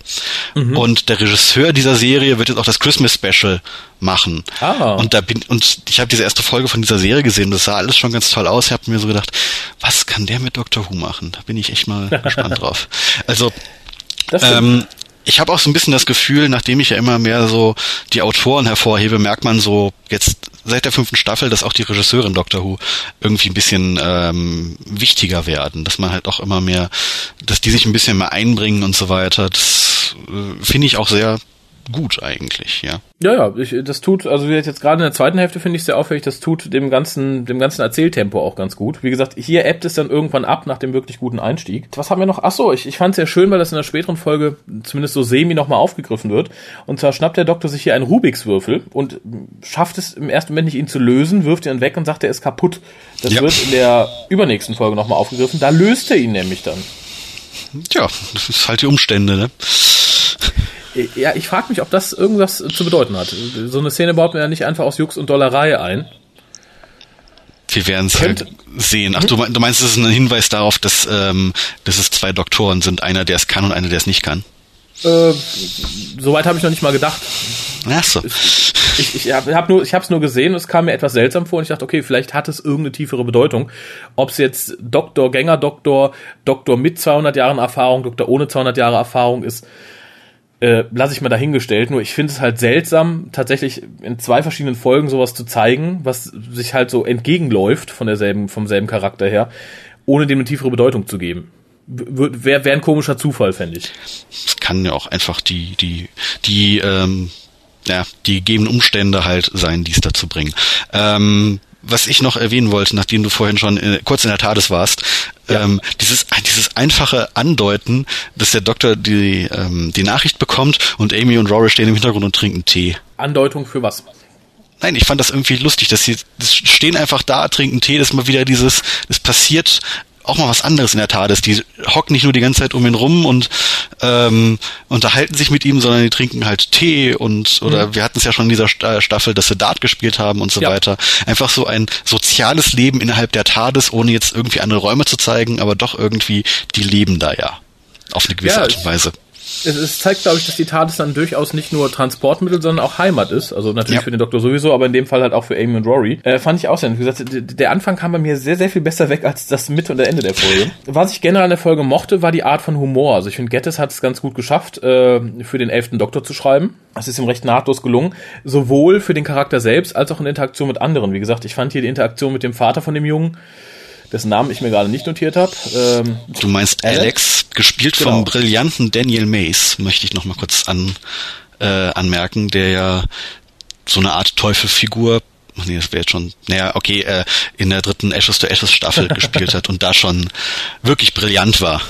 Mhm. Und der Regisseur dieser Serie wird jetzt auch das Christmas Special machen. Ah. Und da bin und ich habe diese erste Folge von dieser Serie gesehen. Das sah alles schon ganz toll aus. Ich habe mir so gedacht, was kann der mit Doctor Who machen? Da bin ich echt mal gespannt drauf. Also ähm, ich habe auch so ein bisschen das Gefühl, nachdem ich ja immer mehr so die Autoren hervorhebe, merkt man so jetzt seit der fünften Staffel, dass auch die Regisseurin Doctor Who irgendwie ein bisschen ähm, wichtiger werden, dass man halt auch immer mehr, dass die sich ein bisschen mehr einbringen und so weiter. Das äh, finde ich auch sehr gut eigentlich, ja. Ja, ja, ich, das tut, also wie jetzt gerade in der zweiten Hälfte finde ich sehr auffällig, das tut dem ganzen, dem ganzen Erzähltempo auch ganz gut. Wie gesagt, hier ebbt es dann irgendwann ab nach dem wirklich guten Einstieg. Was haben wir noch? Ach so, ich, ich fand es sehr schön, weil das in der späteren Folge zumindest so semi nochmal aufgegriffen wird. Und zwar schnappt der Doktor sich hier einen Rubiks-Würfel und schafft es im ersten Moment nicht, ihn zu lösen, wirft ihn weg und sagt, er ist kaputt. Das ja. wird in der übernächsten Folge nochmal aufgegriffen. Da löst er ihn nämlich dann. Tja, das ist halt die Umstände, ne? Ja, ich frage mich, ob das irgendwas zu bedeuten hat. So eine Szene baut man ja nicht einfach aus Jux und Dollerei ein. Wir werden es halt sehen. Ach, du, meinst, es ist ein Hinweis darauf, dass, ähm, dass es zwei Doktoren sind, einer, der es kann und einer, der es nicht kann? Äh, Soweit habe ich noch nicht mal gedacht. Ach so. Ich, ich habe nur, ich habe es nur gesehen und es kam mir etwas seltsam vor und ich dachte, okay, vielleicht hat es irgendeine tiefere Bedeutung. Ob es jetzt Doktor, Gänger, Doktor, Doktor mit 200 Jahren Erfahrung, Doktor ohne 200 Jahre Erfahrung ist, äh, lasse ich mal dahingestellt. Nur ich finde es halt seltsam, tatsächlich in zwei verschiedenen Folgen sowas zu zeigen, was sich halt so entgegenläuft von derselben, vom selben Charakter her, ohne dem eine tiefere Bedeutung zu geben. Wäre wär ein komischer Zufall, fände ich. Es kann ja auch einfach die, die, die, ähm, ja, die gegebenen Umstände halt sein, die es dazu bringen. Ähm, was ich noch erwähnen wollte, nachdem du vorhin schon äh, kurz in der Tades warst, ja. ähm, dieses, dieses einfache Andeuten, dass der Doktor die, ähm, die Nachricht bekommt und Amy und Rory stehen im Hintergrund und trinken Tee. Andeutung für was? Nein, ich fand das irgendwie lustig, dass sie das stehen einfach da, trinken Tee, das ist mal wieder dieses, das passiert auch mal was anderes in der TARDIS. Die hocken nicht nur die ganze Zeit um ihn rum und ähm, unterhalten sich mit ihm, sondern die trinken halt Tee und oder mhm. wir hatten es ja schon in dieser Staffel, dass sie Dart gespielt haben und so ja. weiter. Einfach so ein soziales Leben innerhalb der TARDIS, ohne jetzt irgendwie andere Räume zu zeigen, aber doch irgendwie, die leben da ja. Auf eine gewisse ja, Art und Weise es, es zeigt, glaube ich, dass die TARDIS dann durchaus nicht nur Transportmittel, sondern auch Heimat ist. Also natürlich Ja. für den Doktor sowieso, aber in dem Fall halt auch für Amy und Rory. Äh, fand ich auch sehr. Wie gesagt, der Anfang kam bei mir sehr, sehr viel besser weg als das Mitte und der Ende der Folge. Was ich generell an der Folge mochte, war die Art von Humor. Also ich finde, Gettys hat es ganz gut geschafft, äh, für den elften Doktor zu schreiben. Das ist ihm recht nahtlos gelungen. Sowohl für den Charakter selbst als auch in Interaktion mit anderen. Wie gesagt, ich fand hier die Interaktion mit dem Vater von dem Jungen, dessen Namen ich mir gerade nicht notiert habe. Ähm, Du meinst Alex? Alex, gespielt Genau. vom brillanten Daniel Mays, möchte ich noch mal kurz an, äh, anmerken, der ja so eine Art Teufelfigur, ach nee, das wäre jetzt schon, naja, okay, äh, in der dritten Ashes to Ashes Staffel gespielt hat und da schon wirklich brillant war.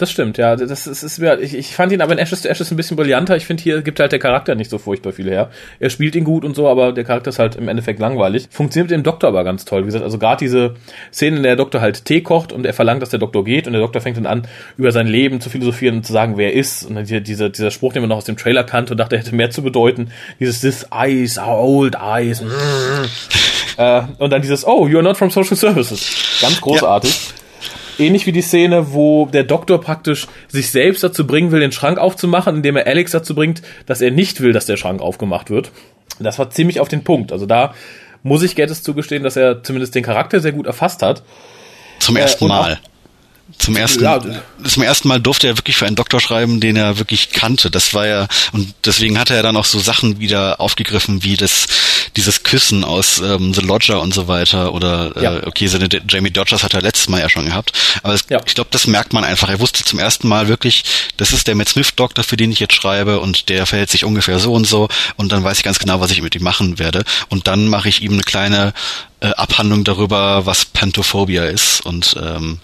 Das stimmt, ja. Das ist, ist ich, ich fand ihn aber in Ashes to Ashes ein bisschen brillanter. Ich finde, hier gibt halt der Charakter nicht so furchtbar viel her. Er spielt ihn gut und so, aber der Charakter ist halt im Endeffekt langweilig. Funktioniert mit dem Doktor aber ganz toll. Wie gesagt, also gerade diese Szene, in der der Doktor halt Tee kocht und er verlangt, dass der Doktor geht und der Doktor fängt dann an, über sein Leben zu philosophieren und zu sagen, wer er ist. Und dann hier dieser, dieser Spruch, den man noch aus dem Trailer kannte und dachte, er hätte mehr zu bedeuten. Dieses This eyes, our old eyes. äh, und dann dieses, oh, you're not from social services. Ganz großartig. Ähnlich wie die Szene, wo der Doktor praktisch sich selbst dazu bringen will, den Schrank aufzumachen, indem er Alex dazu bringt, dass er nicht will, dass der Schrank aufgemacht wird. Das war ziemlich auf den Punkt. Also da muss ich Geddes zugestehen, dass er zumindest den Charakter sehr gut erfasst hat. Zum ersten und auch- Mal. Zum ersten, Ja. zum ersten Mal durfte er wirklich für einen Doktor schreiben, den er wirklich kannte. Das war ja, und deswegen hat er dann auch so Sachen wieder aufgegriffen, wie das, dieses Küssen aus ähm, The Lodger und so weiter. Oder, Ja. äh, okay, seine D- Jamie Dodgers hat er letztes Mal ja schon gehabt. Aber es, Ja. ich glaube, das merkt man einfach. Er wusste zum ersten Mal wirklich, das ist der Matt Smith Doktor, für den ich jetzt schreibe, und der verhält sich ungefähr so und so. Und dann weiß ich ganz genau, was ich mit ihm machen werde. Und dann mache ich ihm eine kleine äh, Abhandlung darüber, was Pantophobia ist und ähm,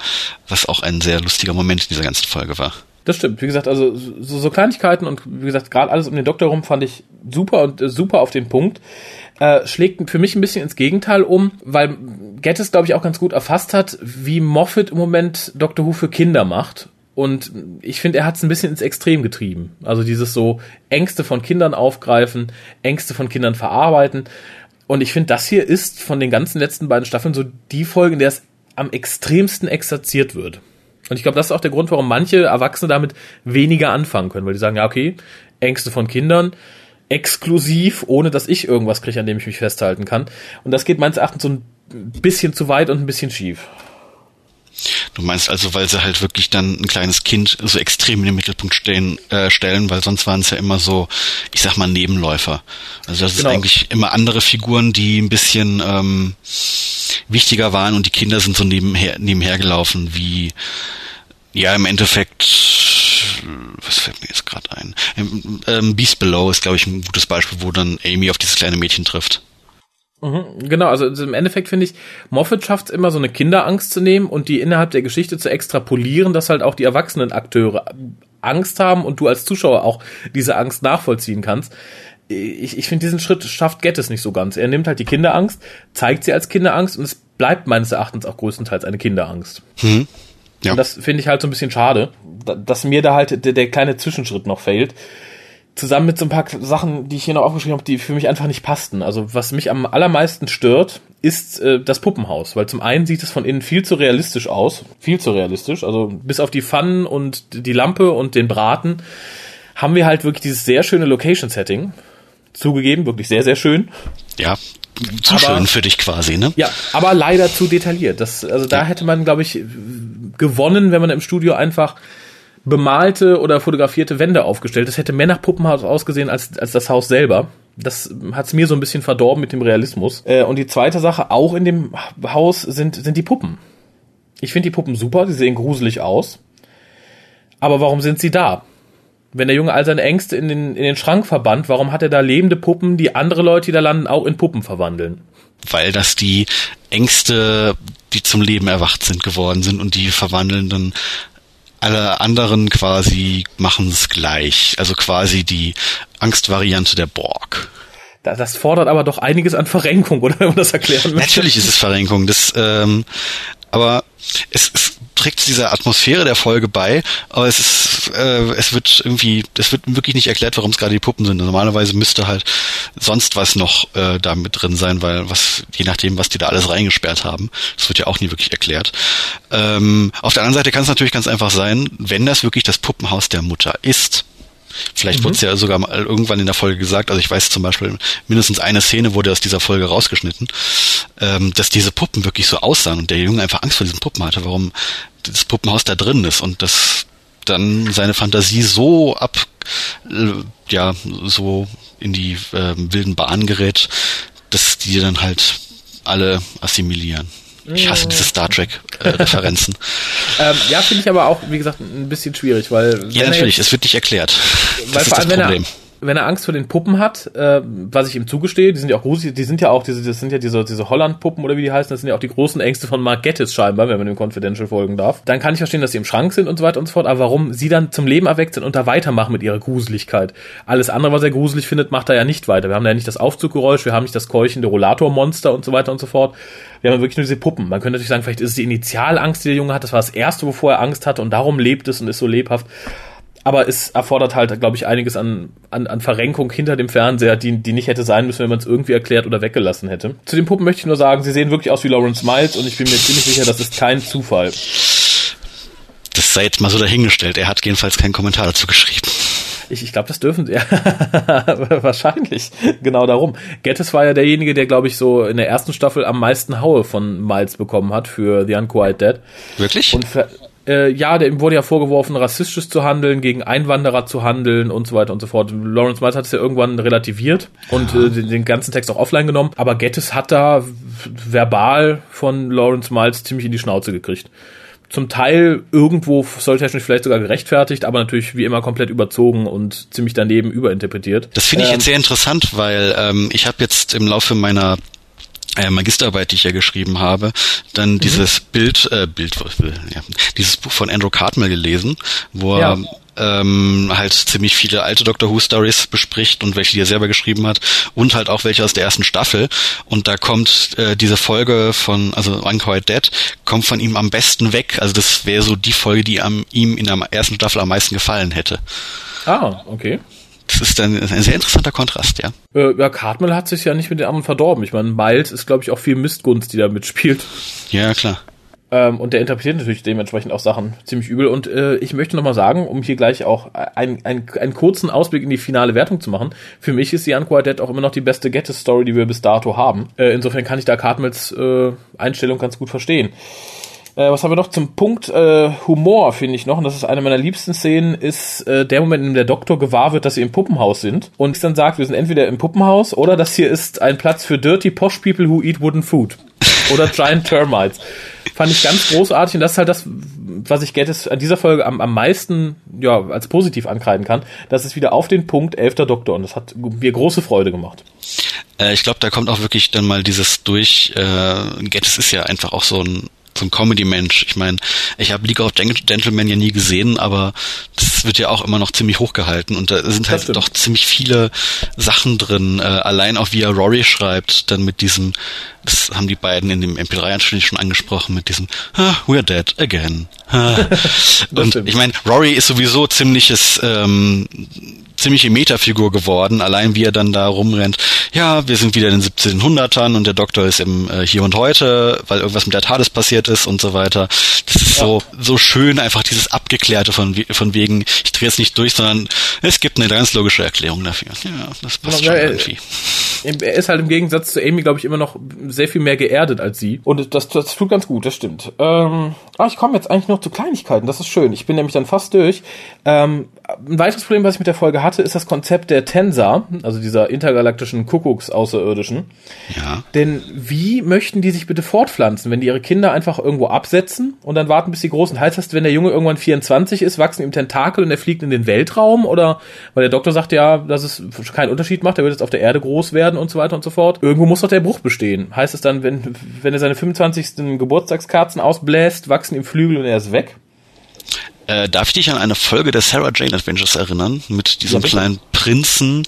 was auch ein sehr lustiger Moment in dieser ganzen Folge war. Das stimmt. Wie gesagt, also so, so Kleinigkeiten und wie gesagt, gerade alles um den Doktor rum fand ich super und äh, super auf den Punkt. Äh, schlägt für mich ein bisschen ins Gegenteil um, weil Gettis, glaube ich, auch ganz gut erfasst hat, wie Moffat im Moment Doctor Who für Kinder macht. Und ich finde, er hat es ein bisschen ins Extrem getrieben. Also dieses so Ängste von Kindern aufgreifen, Ängste von Kindern verarbeiten. Und ich finde, das hier ist von den ganzen letzten beiden Staffeln so die Folge, in der es am extremsten exerziert wird. Und ich glaube, das ist auch der Grund, warum manche Erwachsene damit weniger anfangen können, weil die sagen, ja, okay, Ängste von Kindern, exklusiv, ohne dass ich irgendwas kriege, an dem ich mich festhalten kann. Und das geht meines Erachtens so ein bisschen zu weit und ein bisschen schief. Du meinst also, weil sie halt wirklich dann ein kleines Kind so extrem in den Mittelpunkt stehen, äh, stellen, weil sonst waren es ja immer so, ich sag mal, Nebenläufer. Also das Genau. ist eigentlich immer andere Figuren, die ein bisschen ähm, wichtiger waren und die Kinder sind so nebenher, nebenher gelaufen, wie ja im Endeffekt was fällt mir jetzt gerade ein? Ähm, ähm, Beast Below ist, glaube ich, ein gutes Beispiel, wo dann Amy auf dieses kleine Mädchen trifft. Genau, also im Endeffekt finde ich, Moffat schafft es immer so eine Kinderangst zu nehmen und die innerhalb der Geschichte zu extrapolieren, dass halt auch die erwachsenen Akteure Angst haben und du als Zuschauer auch diese Angst nachvollziehen kannst. Ich, ich finde, diesen Schritt schafft Gettys nicht so ganz. Er nimmt halt die Kinderangst, zeigt sie als Kinderangst und es bleibt meines Erachtens auch größtenteils eine Kinderangst. Hm? Ja. Und das finde ich halt so ein bisschen schade, da- dass mir da halt der, der kleine Zwischenschritt noch fehlt. Zusammen mit so ein paar Sachen, die ich hier noch aufgeschrieben habe, die für mich einfach nicht passten. Also was mich am allermeisten stört, ist äh, das Puppenhaus. Weil zum einen sieht es von innen viel zu realistisch aus. Viel zu realistisch. Also bis auf die Pfannen und die Lampe und den Braten haben wir halt wirklich dieses sehr schöne Location-Setting. Zugegeben, wirklich sehr, sehr schön. Ja, zu Aber- schön für dich quasi, ne? Ja, aber leider zu detailliert. Das, also da hätte man, glaube ich, gewonnen, wenn man im Studio einfach bemalte oder fotografierte Wände aufgestellt. Das hätte mehr nach Puppenhaus ausgesehen als, als das Haus selber. Das hat's mir so ein bisschen verdorben mit dem Realismus. Äh, und die zweite Sache, auch in dem Haus sind, sind die Puppen. Ich finde die Puppen super, sie sehen gruselig aus. Aber warum sind sie da? Wenn der Junge all seine Ängste in den, in den Schrank verbannt, warum hat er da lebende Puppen, die andere Leute, die da landen, auch in Puppen verwandeln? weil das die Ängste, die zum Leben erwacht sind, geworden sind und die verwandeln dann alle anderen quasi machen es gleich. Also quasi die Angstvariante der Borg. Da- Das fordert aber doch einiges an Verrenkung, oder wenn man das erklären möchte. Natürlich ist es Verrenkung. Das, ähm, aber es, es trägt dieser Atmosphäre der Folge bei, aber es ist, äh, es wird irgendwie, es wird wirklich nicht erklärt, warum es gerade die Puppen sind. Normalerweise müsste halt sonst was noch äh, da mit drin sein, weil was, je nachdem, was die da alles reingesperrt haben, das wird ja auch nie wirklich erklärt. Ähm, auf der anderen Seite kann es natürlich ganz einfach sein, wenn das wirklich das Puppenhaus der Mutter ist, Vielleicht mhm. wurde es ja sogar mal irgendwann in der Folge gesagt, also ich weiß zum Beispiel, mindestens eine Szene wurde aus dieser Folge rausgeschnitten, ähm, dass diese Puppen wirklich so aussahen und der Junge einfach Angst vor diesen Puppen hatte, warum das Puppenhaus da drin ist und das dann seine Fantasie so ab, äh, ja, so in die äh, wilden Bahnen gerät, dass die dann halt alle assimilieren. Ich hasse diese Star Trek-Referenzen. Äh, ähm, ja, finde ich aber auch, wie gesagt, ein bisschen schwierig, weil. Ja, natürlich, jetzt, es wird nicht erklärt. Das weil vor allem, wenn er, wenn er Angst vor den Puppen hat, äh, was ich ihm zugestehe, die sind ja auch gruselig, die sind ja auch diese, das sind ja diese, diese Holland-Puppen oder wie die heißen, das sind ja auch die großen Ängste von Mark Gettis scheinbar, wenn man dem Confidential folgen darf. Dann kann ich verstehen, dass sie im Schrank sind und so weiter und so fort, aber warum sie dann zum Leben erweckt sind und da weitermachen mit ihrer Gruseligkeit. Alles andere, was er gruselig findet, macht er ja nicht weiter. Wir haben ja nicht das Aufzuggeräusch, wir haben nicht das keuchende Rollatormonster und so weiter und so fort. Wir haben wirklich nur diese Puppen. Man könnte natürlich sagen, vielleicht ist es die Initialangst, die der Junge hat, das war das erste, wovor er Angst hatte und darum lebt es und ist so lebhaft aber es erfordert halt, glaube ich, einiges an, an, an Verrenkung hinter dem Fernseher, die, die nicht hätte sein müssen, wenn man es irgendwie erklärt oder weggelassen hätte. Zu den Puppen möchte ich nur sagen, sie sehen wirklich aus wie Lawrence Miles und ich bin mir ziemlich sicher, das ist kein Zufall. Das sei jetzt mal so dahingestellt. Er hat jedenfalls keinen Kommentar dazu geschrieben. Ich, ich glaube, das dürfen sie. Ja, wahrscheinlich. Genau darum. Gettys war ja derjenige, der, glaube ich, so in der ersten Staffel am meisten Haue von Miles bekommen hat für The Unquiet Dead. Wirklich? Und äh, ja, dem wurde ja vorgeworfen, rassistisch zu handeln, gegen Einwanderer zu handeln und so weiter und so fort. Lawrence Miles hat es ja irgendwann relativiert und äh, den, ganzen Text auch offline genommen, aber Gettys hat da verbal von Lawrence Miles ziemlich in die Schnauze gekriegt. Zum Teil irgendwo solltechnisch vielleicht sogar gerechtfertigt, aber natürlich wie immer komplett überzogen und ziemlich daneben überinterpretiert. Das finde ich ähm, jetzt sehr interessant, weil ähm, ich habe jetzt im Laufe meiner äh, Magisterarbeit, die ich ja geschrieben habe, dann mhm. dieses Bild, äh, Bild, ja, dieses Buch von Andrew Cartmel gelesen, wo ja. er ähm, halt ziemlich viele alte Doctor Who Stories bespricht und welche die er selber geschrieben hat und halt auch welche aus der ersten Staffel und da kommt äh, diese Folge von also Unquiet Dead kommt von ihm am besten weg also das wäre so die Folge die am, ihm in der ersten Staffel am meisten gefallen hätte ah okay das ist dann ein sehr interessanter Kontrast, ja. Äh, ja, Cartmel hat sich ja nicht mit den anderen verdorben. Ich meine, Miles ist, glaube ich, auch viel Mistgunst, die da mitspielt. Ja, klar. Ähm, und der interpretiert natürlich dementsprechend auch Sachen ziemlich übel. Und äh, ich möchte nochmal sagen, um hier gleich auch ein, ein, einen kurzen Ausblick in die finale Wertung zu machen, für mich ist die Unquiet Dead auch immer noch die beste Gettys-Story, die wir bis dato haben. Äh, insofern kann ich da Cartmels äh, Einstellung ganz gut verstehen. Äh, was haben wir noch zum Punkt äh, Humor, finde ich noch, und das ist eine meiner liebsten Szenen, ist äh, der Moment, in dem der Doktor gewahr wird, dass sie im Puppenhaus sind und dann sagt, wir sind entweder im Puppenhaus oder das hier ist ein Platz für dirty posh people who eat wooden food. Oder Giant Termites. Fand ich ganz großartig und das ist halt das, was ich Gettis an dieser Folge am, am meisten ja, als positiv ankreiden kann. Das ist wieder auf den Punkt elfter Doktor und das hat mir große Freude gemacht. Äh, ich glaube, da kommt auch wirklich dann mal dieses durch. Äh, Gettis ist ja einfach auch so ein so ein Comedy-Mensch. Ich meine, ich habe League of Gentlemen ja nie gesehen, aber das wird ja auch immer noch ziemlich hochgehalten und da sind halt doch ziemlich viele Sachen drin. Äh, allein auch wie er Rory schreibt, dann mit diesem, das haben die beiden in dem MP3-Anspiel schon angesprochen, mit diesem ah, We're dead again. und ich meine, Rory ist sowieso ziemliches ähm, ziemliche Metafigur geworden, allein wie er dann da rumrennt. Ja, wir sind wieder in den 1700ern und der Doktor ist im äh, Hier und Heute, weil irgendwas mit der TARDIS passiert ist und so weiter. Das ist ja. so so schön, einfach dieses Abgeklärte von von wegen, ich drehe es nicht durch, sondern es gibt eine ganz logische Erklärung dafür. Ja, das passt ja, schon er, irgendwie. Er ist halt im Gegensatz zu Amy, glaube ich, immer noch sehr viel mehr geerdet als sie. Und das, das tut ganz gut, das stimmt. Ähm, ah, ich komme jetzt eigentlich noch zu Kleinigkeiten, das ist schön. Ich bin nämlich dann fast durch. Ähm, ein weiteres Problem, was ich mit der Folge hatte, ist das Konzept der Tensa, also dieser intergalaktischen Kuckucks-Außerirdischen. Ja. Denn wie möchten die sich bitte fortpflanzen, wenn die ihre Kinder einfach irgendwo absetzen und dann warten, bis sie groß sind? Heißt das, wenn der Junge irgendwann 24 ist, wachsen ihm Tentakel und er fliegt in den Weltraum? Oder, weil der Doktor sagt ja, dass es keinen Unterschied macht, er wird jetzt auf der Erde groß werden und so weiter und so fort. Irgendwo muss doch der Bruch bestehen. Heißt es dann, wenn, wenn er seine 25. Geburtstagskarten ausbläst, wachsen ihm Flügel und er ist weg? Äh, darf ich dich an eine Folge der Sarah Jane Adventures erinnern? Mit diesem ja, kleinen Prinzen,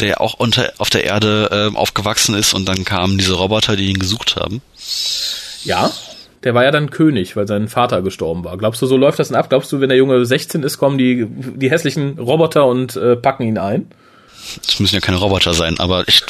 der auch unter, auf der Erde äh, aufgewachsen ist und dann kamen diese Roboter, die ihn gesucht haben. Ja, Der war ja dann König, weil sein Vater gestorben war. Glaubst du, so läuft das denn ab? Glaubst du, wenn der Junge 16 ist, kommen die, die hässlichen Roboter und äh, packen ihn ein? Das müssen ja keine Roboter sein, aber ich,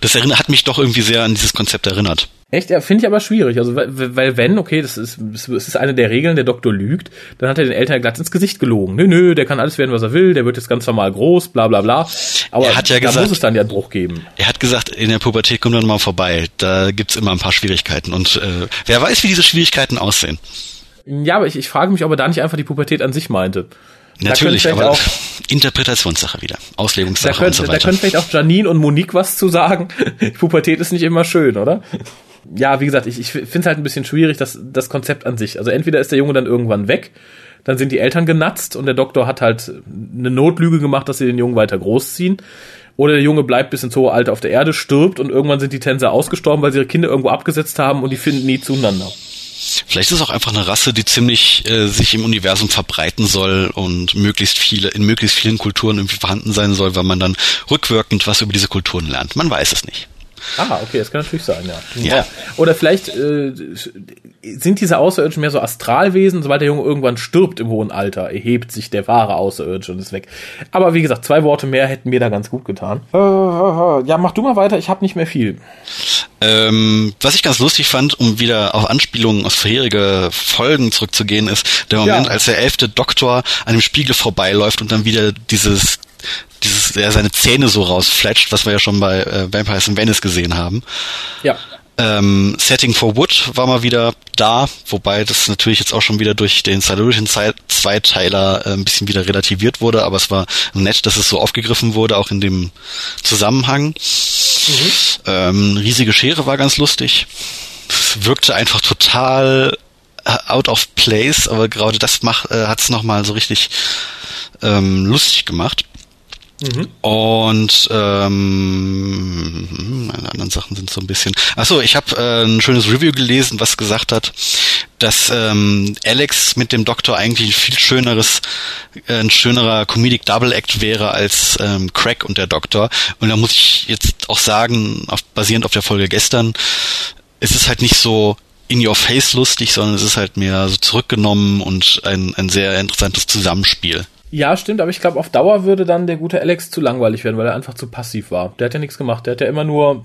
das erinnert, hat mich doch irgendwie sehr an dieses Konzept erinnert. Echt? Ja, finde ich aber schwierig. Also, weil, weil wenn, okay, das ist, das ist eine der Regeln, der Doktor lügt, dann hat er den Eltern glatt ins Gesicht gelogen. Nö, nö, der kann alles werden, was er will, der wird jetzt ganz normal groß, bla bla bla. Aber er hat ja da gesagt, muss es dann ja einen Bruch geben. Er hat gesagt, in der Pubertät kommt dann mal vorbei. Da gibt's immer ein paar Schwierigkeiten. Und äh, wer weiß, wie diese Schwierigkeiten aussehen. Ja, aber ich, ich frage mich, ob er da nicht einfach die Pubertät an sich meinte. Natürlich, aber auch, Interpretationssache wieder, Auslegungssache da könnt, und so weiter. Da können vielleicht auch Janine und Monique was zu sagen. Pubertät ist nicht immer schön, oder? Ja, wie gesagt, ich, ich finde es halt ein bisschen schwierig, das, das Konzept an sich. Also entweder ist der Junge dann irgendwann weg, dann sind die Eltern genatzt und der Doktor hat halt eine Notlüge gemacht, dass sie den Jungen weiter großziehen. Oder der Junge bleibt bis ins hohe Alter auf der Erde, stirbt und irgendwann sind die Tänzer ausgestorben, weil sie ihre Kinder irgendwo abgesetzt haben und die finden nie zueinander. Vielleicht ist es auch einfach eine Rasse, die ziemlich äh, sich im Universum verbreiten soll und möglichst viele, in möglichst vielen Kulturen irgendwie vorhanden sein soll, weil man dann rückwirkend was über diese Kulturen lernt. Man weiß es nicht. Ah, okay, das kann natürlich sein, ja. ja. Oder vielleicht äh, sind diese Außerirdischen mehr so Astralwesen, sobald der Junge irgendwann stirbt im hohen Alter, erhebt sich der wahre Außerirdische und ist weg. Aber wie gesagt, zwei Worte mehr hätten mir da ganz gut getan. Äh, ja, mach du mal weiter, ich habe nicht mehr viel. Ähm, was ich ganz lustig fand, um wieder auf Anspielungen aus vorherige Folgen zurückzugehen, ist der Moment, ja. als der elfte Doktor an dem Spiegel vorbeiläuft und dann wieder dieses dieses, der seine Zähne so rausfletscht, was wir ja schon bei äh, Vampires in Venice gesehen haben. Ja. Ähm, Setting for Wood war mal wieder da, wobei das natürlich jetzt auch schon wieder durch den Silurian Zweiteiler äh, ein bisschen wieder relativiert wurde, aber es war nett, dass es so aufgegriffen wurde, auch in dem Zusammenhang. Mhm. Ähm, riesige Schere war ganz lustig. Es wirkte einfach total äh, out of place, aber gerade das macht, äh, hat es nochmal so richtig ähm, lustig gemacht. Mhm. Und ähm, meine anderen Sachen sind so ein bisschen. Achso, ich habe äh, ein schönes Review gelesen, was gesagt hat, dass ähm, Alex mit dem Doktor eigentlich ein viel schöneres, äh, ein schönerer Comedic Double Act wäre als ähm, Craig und der Doktor. Und da muss ich jetzt auch sagen, auf, basierend auf der Folge gestern, es ist halt nicht so in your face lustig, sondern es ist halt mehr so zurückgenommen und ein, ein sehr interessantes Zusammenspiel. Ja, stimmt, aber ich glaube, auf Dauer würde dann der gute Alex zu langweilig werden, weil er einfach zu passiv war. Der hat ja nichts gemacht. Der hat ja immer nur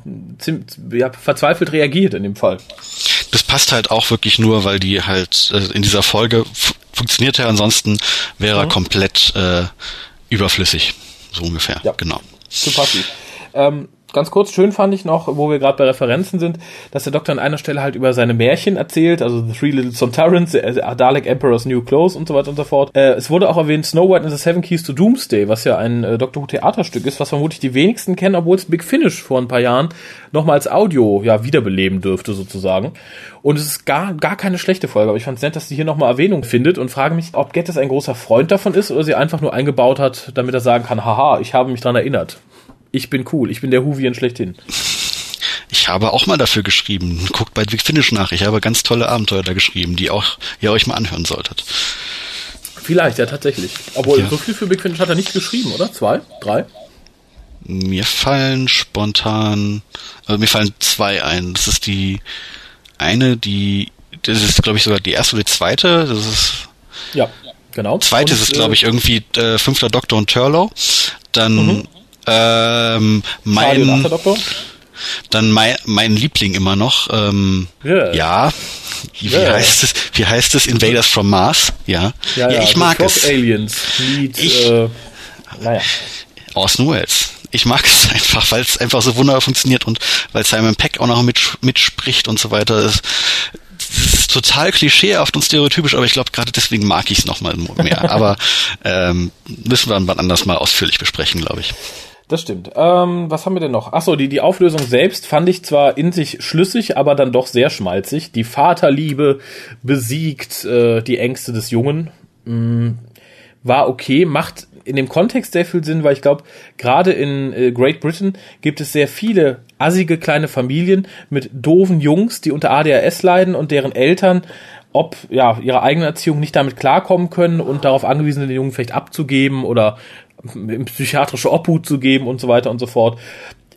ja, verzweifelt reagiert in dem Fall. Das passt halt auch wirklich nur, weil die halt äh, in dieser Folge funktioniert er, ansonsten wäre mhm. er komplett äh, überflüssig. So ungefähr. Ja. Genau. Zu passiv. Ähm, Ganz kurz, schön fand ich noch, wo wir gerade bei Referenzen sind, dass der Doktor an einer Stelle halt über seine Märchen erzählt, also The Three Little Sontarans, The Dalek Emperor's New Clothes und so weiter und so fort. Äh, es wurde auch erwähnt Snow White and the Seven Keys to Doomsday, was ja ein äh, Doctor Who Theaterstück ist, was vermutlich die wenigsten kennen, obwohl es Big Finish vor ein paar Jahren nochmal als Audio ja wiederbeleben dürfte sozusagen. Und es ist gar, gar keine schlechte Folge, aber ich fand es nett, dass sie hier nochmal Erwähnung findet und frage mich, ob Gettis ein großer Freund davon ist oder sie einfach nur eingebaut hat, damit er sagen kann, haha, ich habe mich dran erinnert ich bin cool, ich bin der Huvian schlechthin. Ich habe auch mal dafür geschrieben. Guckt bei Big Finish nach. Ich habe ganz tolle Abenteuer da geschrieben, die auch ihr euch mal anhören solltet. Vielleicht, ja, tatsächlich. Obwohl, ja. so viel für Big Finish hat er nicht geschrieben, oder? Zwei? Drei? Mir fallen spontan, also mir fallen zwei ein. Das ist die eine, die, das ist, glaube ich, sogar die erste oder die zweite. Das ist. Ja, genau. Zweite ist, glaube ich, äh, irgendwie äh, Fünfter Doktor und Turlow. Dann mhm. Ähm, mein, dann mein, mein Liebling immer noch. Ähm, yeah. Ja. Wie, yeah. heißt es? Wie heißt es? Invaders from Mars? Ja. Ja, ja, ja ich mag es. Aliens. Meet, ich, äh, naja. Orson Welles. Ich mag es einfach, weil es einfach so wunderbar funktioniert und weil Simon Peck auch noch mit, mitspricht und so weiter. Es, es ist total klischeehaft und stereotypisch, aber ich glaube, gerade deswegen mag ich es nochmal mehr. aber ähm, müssen wir dann anders mal ausführlich besprechen, glaube ich. Das stimmt. Ähm, was haben wir denn noch? Achso, die, die Auflösung selbst fand ich zwar in sich schlüssig, aber dann doch sehr schmalzig. Die Vaterliebe besiegt äh, die Ängste des Jungen. Mm, war okay, macht in dem Kontext sehr viel Sinn, weil ich glaube, gerade in äh, Great Britain gibt es sehr viele assige kleine Familien mit doofen Jungs, die unter ADHS leiden und deren Eltern ob ja ihre eigene Erziehung nicht damit klarkommen können und darauf angewiesen den Jungen vielleicht abzugeben oder psychiatrische Obhut zu geben und so weiter und so fort.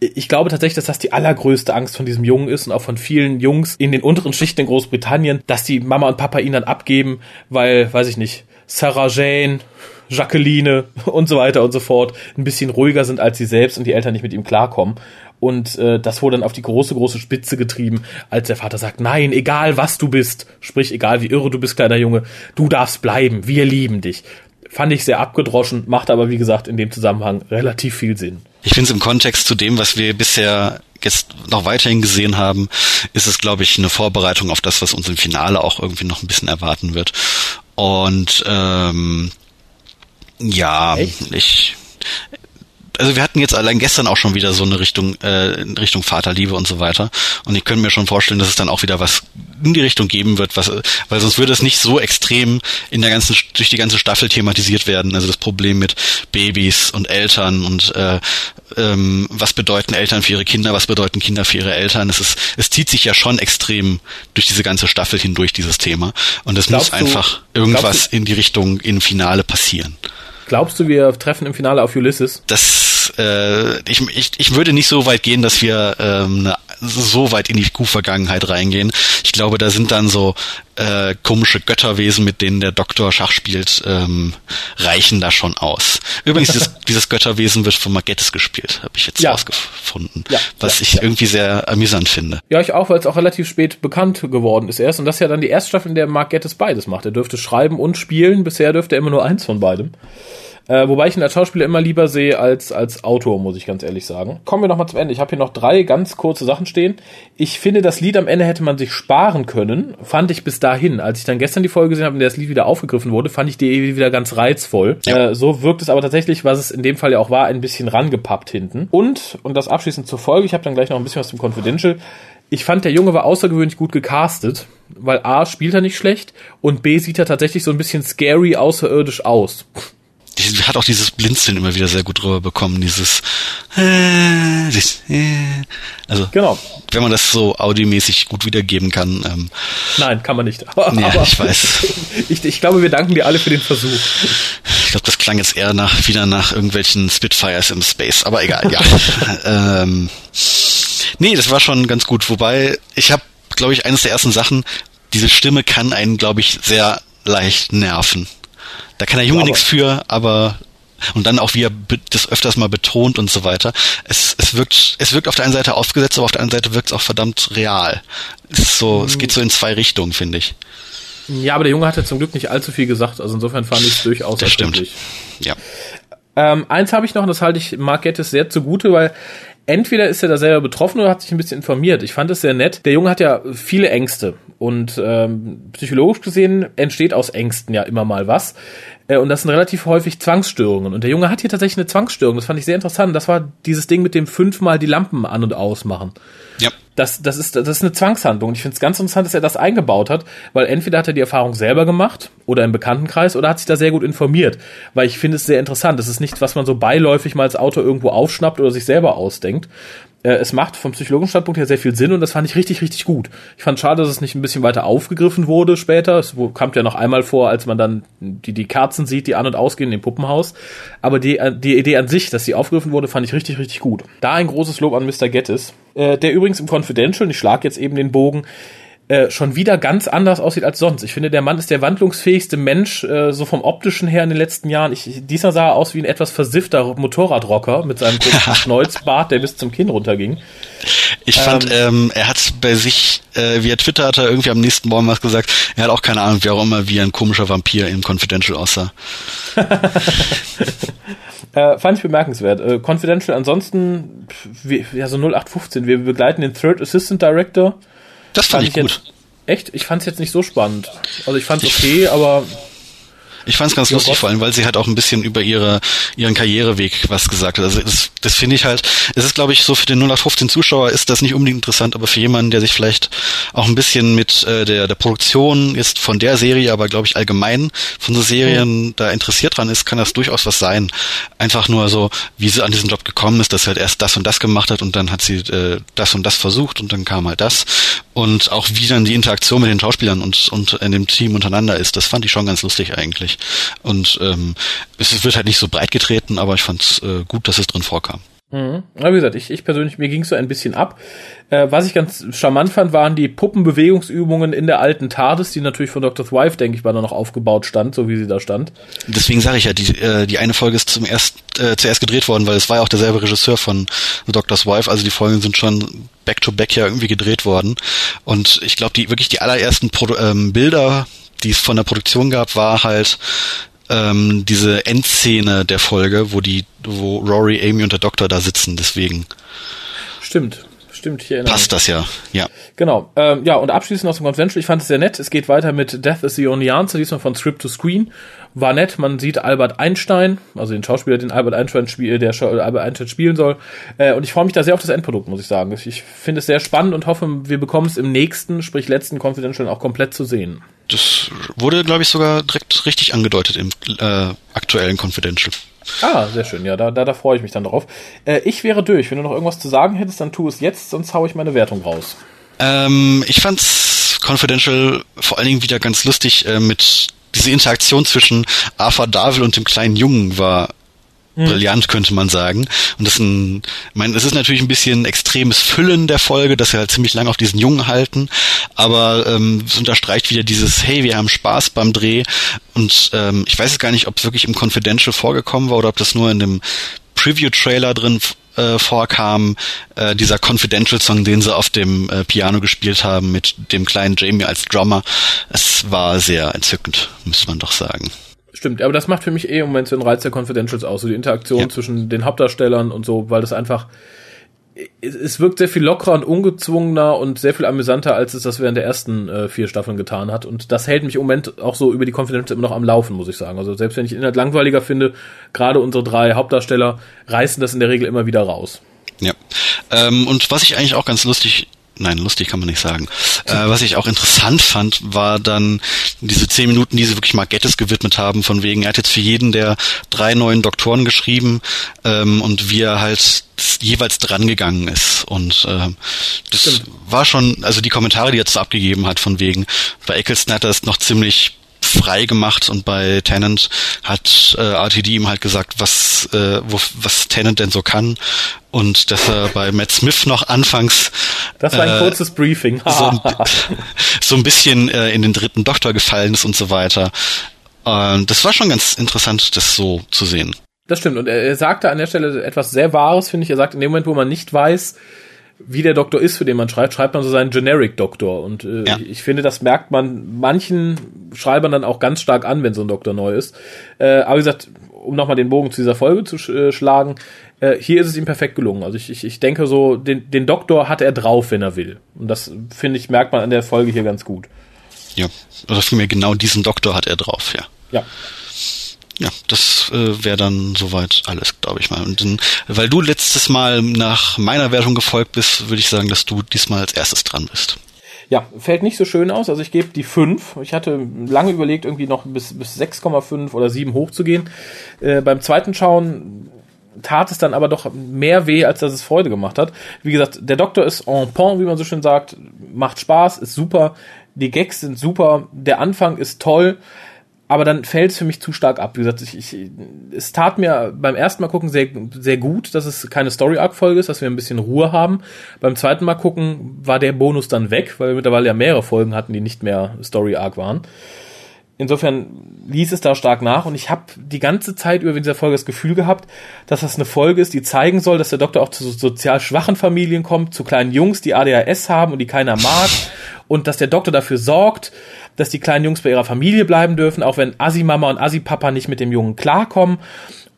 ich glaube tatsächlich, dass das die allergrößte Angst von diesem Jungen ist und auch von vielen Jungs in den unteren Schichten in Großbritannien, dass die Mama und Papa ihn dann abgeben, weil, weiß ich nicht, Sarah Jane, Jacqueline und so weiter und so fort ein bisschen ruhiger sind als sie selbst und die Eltern nicht mit ihm klarkommen. Und äh, das wurde dann auf die große, große Spitze getrieben, als der Vater sagt, nein, egal was du bist, sprich, egal wie irre du bist, kleiner Junge, du darfst bleiben, wir lieben dich. Fand ich sehr abgedroschen, macht aber, wie gesagt, in dem Zusammenhang relativ viel Sinn. Ich finde es im Kontext zu dem, was wir bisher jetzt noch weiterhin gesehen haben, ist es, glaube ich, eine Vorbereitung auf das, was uns im Finale auch irgendwie noch ein bisschen erwarten wird. Und ähm, ja, Echt? ich also wir hatten jetzt allein gestern auch schon wieder so eine Richtung, äh, Richtung Vaterliebe und so weiter. Und ich könnte mir schon vorstellen, dass es dann auch wieder was in die Richtung geben wird, was, weil sonst würde es nicht so extrem in der ganzen, durch die ganze Staffel thematisiert werden. Also das Problem mit Babys und Eltern und äh, ähm, was bedeuten Eltern für ihre Kinder, was bedeuten Kinder für ihre Eltern. Es ist, es zieht sich ja schon extrem durch diese ganze Staffel hindurch, dieses Thema. Und es muss einfach irgendwas in die Richtung in Finale passieren. Glaubst du, wir treffen im Finale auf Ulysses? Das, äh, ich, ich, ich würde nicht so weit gehen, dass wir ähm, eine, so weit in die Kuh-Vergangenheit reingehen. Ich glaube, da sind dann so äh, komische Götterwesen, mit denen der Doktor Schach spielt, ähm, reichen da schon aus. Übrigens, dieses, dieses Götterwesen wird von Magettes gespielt, habe ich jetzt ja. rausgefunden, ja, was ja, ich irgendwie sehr amüsant finde. Ja, ich auch, weil es auch relativ spät bekannt geworden ist erst. Und das ist ja dann die erste Staffel, in der Mark beides macht. Er dürfte schreiben und spielen. Bisher dürfte er immer nur eins von beidem. Äh, wobei ich ihn als Schauspieler immer lieber sehe als als Autor, muss ich ganz ehrlich sagen. Kommen wir noch mal zum Ende. Ich habe hier noch drei ganz kurze Sachen stehen. Ich finde, das Lied am Ende hätte man sich sparen können. Fand ich bis dahin. Als ich dann gestern die Folge gesehen habe, in der das Lied wieder aufgegriffen wurde, fand ich die Idee wieder ganz reizvoll. Ja. Äh, so wirkt es aber tatsächlich, was es in dem Fall ja auch war, ein bisschen rangepappt hinten. Und, und das abschließend zur Folge, ich habe dann gleich noch ein bisschen was zum Confidential. Ich fand, der Junge war außergewöhnlich gut gecastet, weil A, spielt er nicht schlecht und B, sieht er tatsächlich so ein bisschen scary außerirdisch aus hat auch dieses Blinzeln immer wieder sehr gut drüber bekommen, dieses, äh, äh, also genau. wenn man das so audiomäßig gut wiedergeben kann. Ähm, Nein, kann man nicht. Aber, ja, aber ich weiß. Ich, ich glaube, wir danken dir alle für den Versuch. Ich glaube, das klang jetzt eher nach wieder nach irgendwelchen Spitfires im Space, aber egal, ja. ähm, nee, das war schon ganz gut. Wobei, ich habe, glaube ich, eines der ersten Sachen, diese Stimme kann einen, glaube ich, sehr leicht nerven. Da kann der Junge nichts für, aber und dann auch wie er das öfters mal betont und so weiter. Es, es wirkt, es wirkt auf der einen Seite aufgesetzt, aber auf der anderen Seite wirkt es auch verdammt real. Es ist so, es geht so in zwei Richtungen, finde ich. Ja, aber der Junge hatte zum Glück nicht allzu viel gesagt, also insofern fand ich es durchaus das stimmt. Ja. Ähm, eins habe ich noch, und das halte ich Mark Gettis sehr zugute, weil entweder ist er da selber betroffen oder hat sich ein bisschen informiert. Ich fand es sehr nett. Der Junge hat ja viele Ängste und ähm, psychologisch gesehen entsteht aus Ängsten ja immer mal was. Äh, und das sind relativ häufig Zwangsstörungen. Und der Junge hat hier tatsächlich eine Zwangsstörung. Das fand ich sehr interessant. Das war dieses Ding mit dem fünfmal die Lampen an und ausmachen. Ja. Das, das, ist, das ist eine Zwangshandlung. Und ich finde es ganz interessant, dass er das eingebaut hat, weil entweder hat er die Erfahrung selber gemacht oder im Bekanntenkreis oder hat sich da sehr gut informiert. Weil ich finde es sehr interessant. Das ist nichts, was man so beiläufig mal als Autor irgendwo aufschnappt oder sich selber ausdenkt, es macht vom psychologischen Standpunkt her sehr viel Sinn und das fand ich richtig, richtig gut. Ich fand schade, dass es nicht ein bisschen weiter aufgegriffen wurde später. Es kam ja noch einmal vor, als man dann die, die Kerzen sieht, die an- und ausgehen im Puppenhaus. Aber die, äh, die Idee an sich, dass sie aufgegriffen wurde, fand ich richtig, richtig gut. Da ein großes Lob an Mr. Gettis, äh, der übrigens im Confidential, ich schlag jetzt eben den Bogen, äh, schon wieder ganz anders aussieht als sonst. Ich finde, der Mann ist der wandlungsfähigste Mensch, äh, so vom optischen her in den letzten Jahren. Ich, dieser sah aus wie ein etwas versiffter Motorradrocker mit seinem kurzen Schnäuzbart, der bis zum Kinn runterging. Ich fand, ähm, ähm, er hat bei sich, äh, via Twitter hat er irgendwie am nächsten Morgen was gesagt, er hat auch keine Ahnung, wie auch immer, wie ein komischer Vampir im Confidential aussah. Äh, fand ich bemerkenswert. Äh, Confidential ansonsten, wie, ja, so 0815. Wir begleiten den Third Assistant Director. Das fand, fand ich gut. Jetzt, echt? Ich fand es jetzt nicht so spannend. Also ich fand es okay, aber ich fand es ganz lustig, vor allem, weil sie halt auch ein bisschen über ihre, ihren Karriereweg was gesagt hat. Also das, das finde ich halt, es ist, glaube ich, so für den 0815 Zuschauer ist das nicht unbedingt interessant, aber für jemanden, der sich vielleicht auch ein bisschen mit äh, der, der Produktion jetzt von der Serie, aber glaube ich allgemein von so Serien mhm. da interessiert dran ist, kann das durchaus was sein. Einfach nur so, wie sie an diesen Job gekommen ist, dass sie halt erst das und das gemacht hat und dann hat sie äh, das und das versucht und dann kam halt das. Und auch wie dann die Interaktion mit den Schauspielern und, und in dem Team untereinander ist, das fand ich schon ganz lustig eigentlich. Und ähm, es wird halt nicht so breit getreten, aber ich fand es äh, gut, dass es drin vorkam. Mhm. Ja, wie gesagt, ich, ich persönlich, mir ging so ein bisschen ab. Äh, was ich ganz charmant fand, waren die Puppenbewegungsübungen in der alten TARDIS, die natürlich von Dr. Thrive, denke ich, mal noch aufgebaut stand, so wie sie da stand. Deswegen sage ich ja, die, äh, die eine Folge ist zum erst, äh, zuerst gedreht worden, weil es war ja auch derselbe Regisseur von The Doctor's Wife, also die Folgen sind schon back-to-back ja irgendwie gedreht worden. Und ich glaube, die wirklich die allerersten Pro ähm, Bilder, die es von der Produktion gab, war halt ähm, diese Endszene der Folge, wo die, wo Rory, Amy und der Doktor da sitzen, deswegen. Stimmt. Stimmt, hier Passt das ja, ja. Genau. Ähm, ja, und abschließend aus dem Convention, ich fand es sehr nett. Es geht weiter mit Death is the Only Answer, diesmal von Script to Screen. War nett, man sieht Albert Einstein, also den Schauspieler, den Albert Einstein, spiel, der Albert Einstein spielen soll. Äh, und ich freue mich da sehr auf das Endprodukt, muss ich sagen. Ich finde es sehr spannend und hoffe, wir bekommen es im nächsten, sprich letzten Confidential auch komplett zu sehen. Das wurde, glaube ich, sogar direkt richtig angedeutet im äh, aktuellen Confidential. Ah, sehr schön. Ja, da, da, da freue ich mich dann drauf. Äh, ich wäre durch. Wenn du noch irgendwas zu sagen hättest, dann tu es jetzt, sonst haue ich meine Wertung raus. Ähm, ich fand's Confidential vor allen Dingen wieder ganz lustig äh, mit diese Interaktion zwischen Arthur Darwin und dem kleinen Jungen war hm. brillant, könnte man sagen. Und das ist ein, ich meine, es ist natürlich ein bisschen extremes Füllen der Folge, dass wir halt ziemlich lange auf diesen Jungen halten, aber ähm, es unterstreicht wieder dieses, hey, wir haben Spaß beim Dreh. Und ähm, ich weiß jetzt gar nicht, ob es wirklich im Confidential vorgekommen war oder ob das nur in dem Preview-Trailer drin äh, vorkam, äh, dieser Confidential-Song, den sie auf dem äh, Piano gespielt haben mit dem kleinen Jamie als Drummer. Es war sehr entzückend, muss man doch sagen. Stimmt, aber das macht für mich eh im Moment so den Reiz der Confidentials aus, so die Interaktion ja. zwischen den Hauptdarstellern und so, weil das einfach, es wirkt sehr viel lockerer und ungezwungener und sehr viel amüsanter, als es das während der ersten äh, vier Staffeln getan hat. Und das hält mich im Moment auch so über die Confidentials immer noch am Laufen, muss ich sagen. Also selbst wenn ich Inhalt langweiliger finde, gerade unsere drei Hauptdarsteller reißen das in der Regel immer wieder raus. Ja. Ähm, und was ich eigentlich auch ganz lustig nein, lustig kann man nicht sagen. Äh, was ich auch interessant fand, war dann diese zehn Minuten, die sie wirklich Margettes gewidmet haben, von wegen, er hat jetzt für jeden der drei neuen Doktoren geschrieben ähm, und wie er halt jeweils dran gegangen ist. Und äh, das Stimmt. war schon, also die Kommentare, die er jetzt abgegeben hat, von wegen, bei Eccleston hat er es noch ziemlich frei gemacht und bei Tennant hat äh, RTD ihm halt gesagt, was, äh, wo, was Tennant denn so kann und dass er bei Matt Smith noch anfangs das war ein äh, kurzes Briefing so, ein, so ein bisschen äh, in den dritten Doktor gefallen ist und so weiter. Und das war schon ganz interessant, das so zu sehen. Das stimmt. Und er, er sagte an der Stelle etwas sehr Wahres, finde ich. Er sagt, in dem Moment, wo man nicht weiß, wie der Doktor ist, für den man schreibt, schreibt man so seinen Generic-Doktor. Und äh, ja. ich finde, das merkt man manchen Schreibern dann auch ganz stark an, wenn so ein Doktor neu ist. Äh, aber wie gesagt, um nochmal den Bogen zu dieser Folge zu sch äh, schlagen, äh, hier ist es ihm perfekt gelungen. Also ich, ich, ich denke so, den, den Doktor hat er drauf, wenn er will. Und das, finde ich, merkt man an der Folge hier ganz gut. Ja, oder vielmehr genau diesen Doktor hat er drauf, ja. Ja. Ja, das äh, wäre dann soweit alles, glaube ich mal. Und dann, weil du letztes Mal nach meiner Wertung gefolgt bist, würde ich sagen, dass du diesmal als erstes dran bist. Ja, fällt nicht so schön aus. Also ich gebe die 5. Ich hatte lange überlegt, irgendwie noch bis, bis 6,5 oder 7 hochzugehen. Äh, beim zweiten Schauen tat es dann aber doch mehr weh, als dass es Freude gemacht hat. Wie gesagt, der Doktor ist en point, wie man so schön sagt, macht Spaß, ist super, die Gags sind super, der Anfang ist toll, aber dann fällt es für mich zu stark ab. Wie gesagt, ich, ich, es tat mir beim ersten Mal gucken sehr, sehr gut, dass es keine Story-Arc-Folge ist, dass wir ein bisschen Ruhe haben. Beim zweiten Mal gucken war der Bonus dann weg, weil wir mittlerweile ja mehrere Folgen hatten, die nicht mehr Story-Arc waren. Insofern ließ es da stark nach und ich habe die ganze Zeit über dieser Folge das Gefühl gehabt, dass das eine Folge ist, die zeigen soll, dass der Doktor auch zu sozial schwachen Familien kommt, zu kleinen Jungs, die ADHS haben und die keiner mag und dass der Doktor dafür sorgt, dass die kleinen Jungs bei ihrer Familie bleiben dürfen, auch wenn Assi-Mama und Assi-Papa nicht mit dem Jungen klarkommen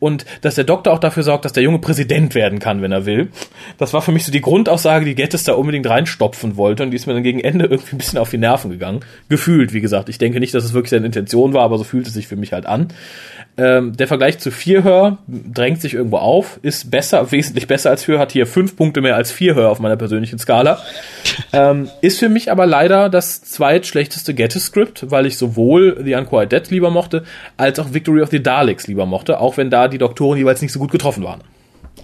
und dass der Doktor auch dafür sorgt, dass der Junge Präsident werden kann, wenn er will. Das war für mich so die Grundaussage, die Gettys da unbedingt reinstopfen wollte und die ist mir dann gegen Ende irgendwie ein bisschen auf die Nerven gegangen. Gefühlt, wie gesagt. Ich denke nicht, dass es wirklich seine Intention war, aber so fühlt es sich für mich halt an. Ähm, der Vergleich zu Vierhör drängt sich irgendwo auf, ist besser, wesentlich besser als Vierhör, hat hier fünf Punkte mehr als Vierhör auf meiner persönlichen Skala. ähm, ist für mich aber leider das zweitschlechteste Gettys-Script, weil ich sowohl The Unquiet Dead lieber mochte, als auch Victory of the Daleks lieber mochte, auch wenn da die Doktoren jeweils nicht so gut getroffen waren.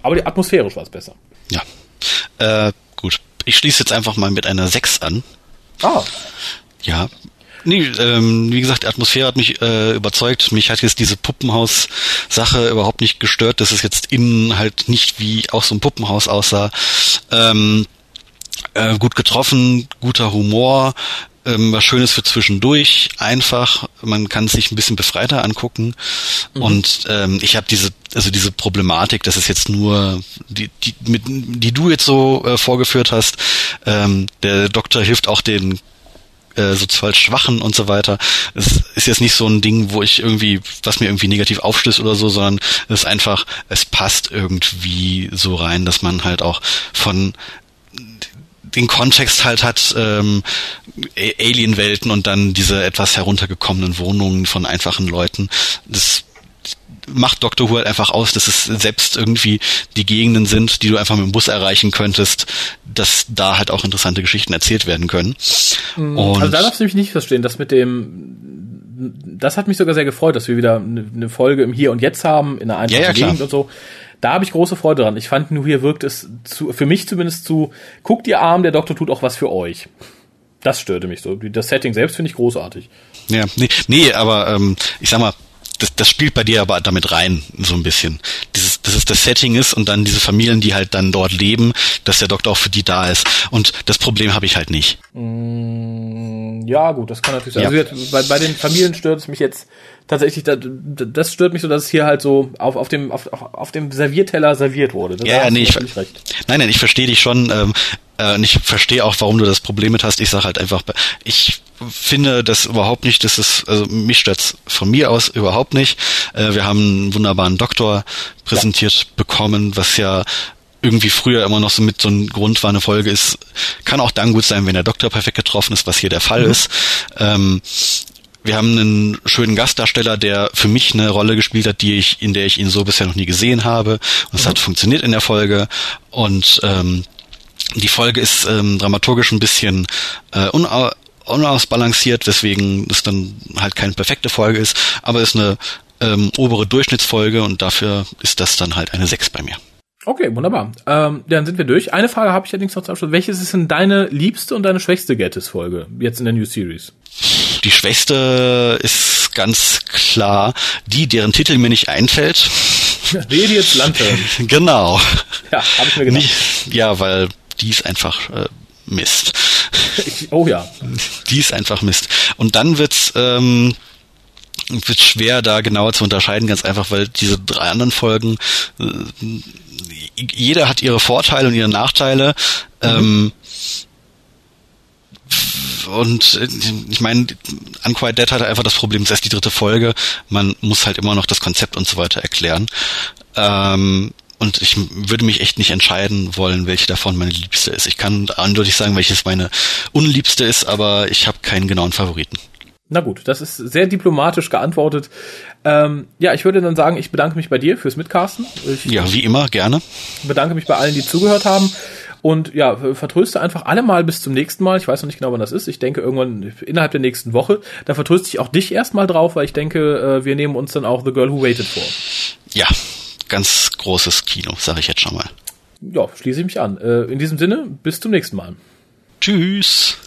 Aber die atmosphärisch war es besser. Ja. Äh, gut. Ich schließe jetzt einfach mal mit einer 6 an. Ah. Ja, Nee, ähm, wie gesagt, die Atmosphäre hat mich äh, überzeugt. Mich hat jetzt diese Puppenhaus-Sache überhaupt nicht gestört, dass es jetzt innen halt nicht wie auch so ein Puppenhaus aussah. Ähm, äh, gut getroffen, guter Humor, ähm, was Schönes für zwischendurch, einfach, man kann es sich ein bisschen befreiter angucken. Mhm. Und ähm, ich habe diese, also diese Problematik, dass es jetzt nur, die, die, mit, die du jetzt so äh, vorgeführt hast, ähm, der Doktor hilft auch den äh, sozial Schwachen und so weiter. Es ist jetzt nicht so ein Ding, wo ich irgendwie, was mir irgendwie negativ aufstößt oder so, sondern es ist einfach, es passt irgendwie so rein, dass man halt auch von den Kontext halt hat, ähm, Alien-Welten und dann diese etwas heruntergekommenen Wohnungen von einfachen Leuten. Das macht Dr. Who halt einfach aus, dass es selbst irgendwie die Gegenden sind, die du einfach mit dem Bus erreichen könntest, dass da halt auch interessante Geschichten erzählt werden können. Mhm. Und also da darfst du mich nicht verstehen, das mit dem, das hat mich sogar sehr gefreut, dass wir wieder eine Folge im Hier und Jetzt haben, in einer einfachen ja, ja, Gegend und so da habe ich große Freude dran. Ich fand nur hier wirkt es zu, für mich zumindest zu, guckt ihr Arm, der Doktor tut auch was für euch. Das störte mich so. Das Setting selbst finde ich großartig. Ja, nee, nee aber ähm, ich sag mal, das, das spielt bei dir aber damit rein, so ein bisschen. Dieses, dass es das Setting ist und dann diese Familien, die halt dann dort leben, dass der Doktor auch für die da ist. Und das Problem habe ich halt nicht. Mm, ja, gut, das kann natürlich sein. Ja. Also bei, bei den Familien stört es mich jetzt tatsächlich, das, das stört mich so, dass es hier halt so auf, auf dem auf, auf dem Servierteller serviert wurde. Das ja, ja, nee, ich, recht. nein, nein, ich verstehe dich schon. Ähm, äh, und ich verstehe auch, warum du das Problem mit hast. Ich sage halt einfach, ich finde das überhaupt nicht, dass es, also mich stört's von mir aus überhaupt nicht. Äh, wir haben einen wunderbaren Doktor präsentiert ja. bekommen, was ja irgendwie früher immer noch so mit so ein Grund war, eine Folge ist, kann auch dann gut sein, wenn der Doktor perfekt getroffen ist, was hier der Fall mhm. ist. Ähm, wir haben einen schönen Gastdarsteller, der für mich eine Rolle gespielt hat, die ich, in der ich ihn so bisher noch nie gesehen habe. Und es mhm. hat funktioniert in der Folge. Und ähm, die Folge ist ähm, dramaturgisch ein bisschen äh, una unausbalanciert, weswegen es dann halt keine perfekte Folge ist, aber ist eine ähm, obere Durchschnittsfolge und dafür ist das dann halt eine 6 bei mir. Okay, wunderbar. Ähm, dann sind wir durch. Eine Frage habe ich allerdings noch zum Abschluss. Welches ist denn deine liebste und deine schwächste Gettys-Folge jetzt in der New Series? Die schwächste ist ganz klar die, deren Titel mir nicht einfällt. Radiant Lantern. genau. Ja, habe ich mir gedacht. Nicht, ja, weil die ist einfach äh, Mist. oh ja. Die ist einfach Mist. Und dann wird's ähm, wird schwer da genauer zu unterscheiden, ganz einfach, weil diese drei anderen Folgen, äh, jeder hat ihre Vorteile und ihre Nachteile. Mhm. Ähm, und äh, ich meine, Unquiet Dead hatte einfach das Problem, es ist die dritte Folge, man muss halt immer noch das Konzept und so weiter erklären. Ähm, und ich würde mich echt nicht entscheiden wollen, welche davon meine liebste ist. Ich kann eindeutig sagen, welches meine unliebste ist, aber ich habe keinen genauen Favoriten. Na gut, das ist sehr diplomatisch geantwortet. Ähm, ja, ich würde dann sagen, ich bedanke mich bei dir fürs Mitcasten. Ich ja, wie immer, gerne. Bedanke mich bei allen, die zugehört haben. Und ja, vertröste einfach alle mal bis zum nächsten Mal. Ich weiß noch nicht genau, wann das ist. Ich denke irgendwann innerhalb der nächsten Woche. Da vertröste ich auch dich erstmal drauf, weil ich denke, äh, wir nehmen uns dann auch The Girl Who Waited vor. Ja, ganz großes Kino, sage ich jetzt schon mal. Ja, schließe ich mich an. Äh, in diesem Sinne, bis zum nächsten Mal. Tschüss.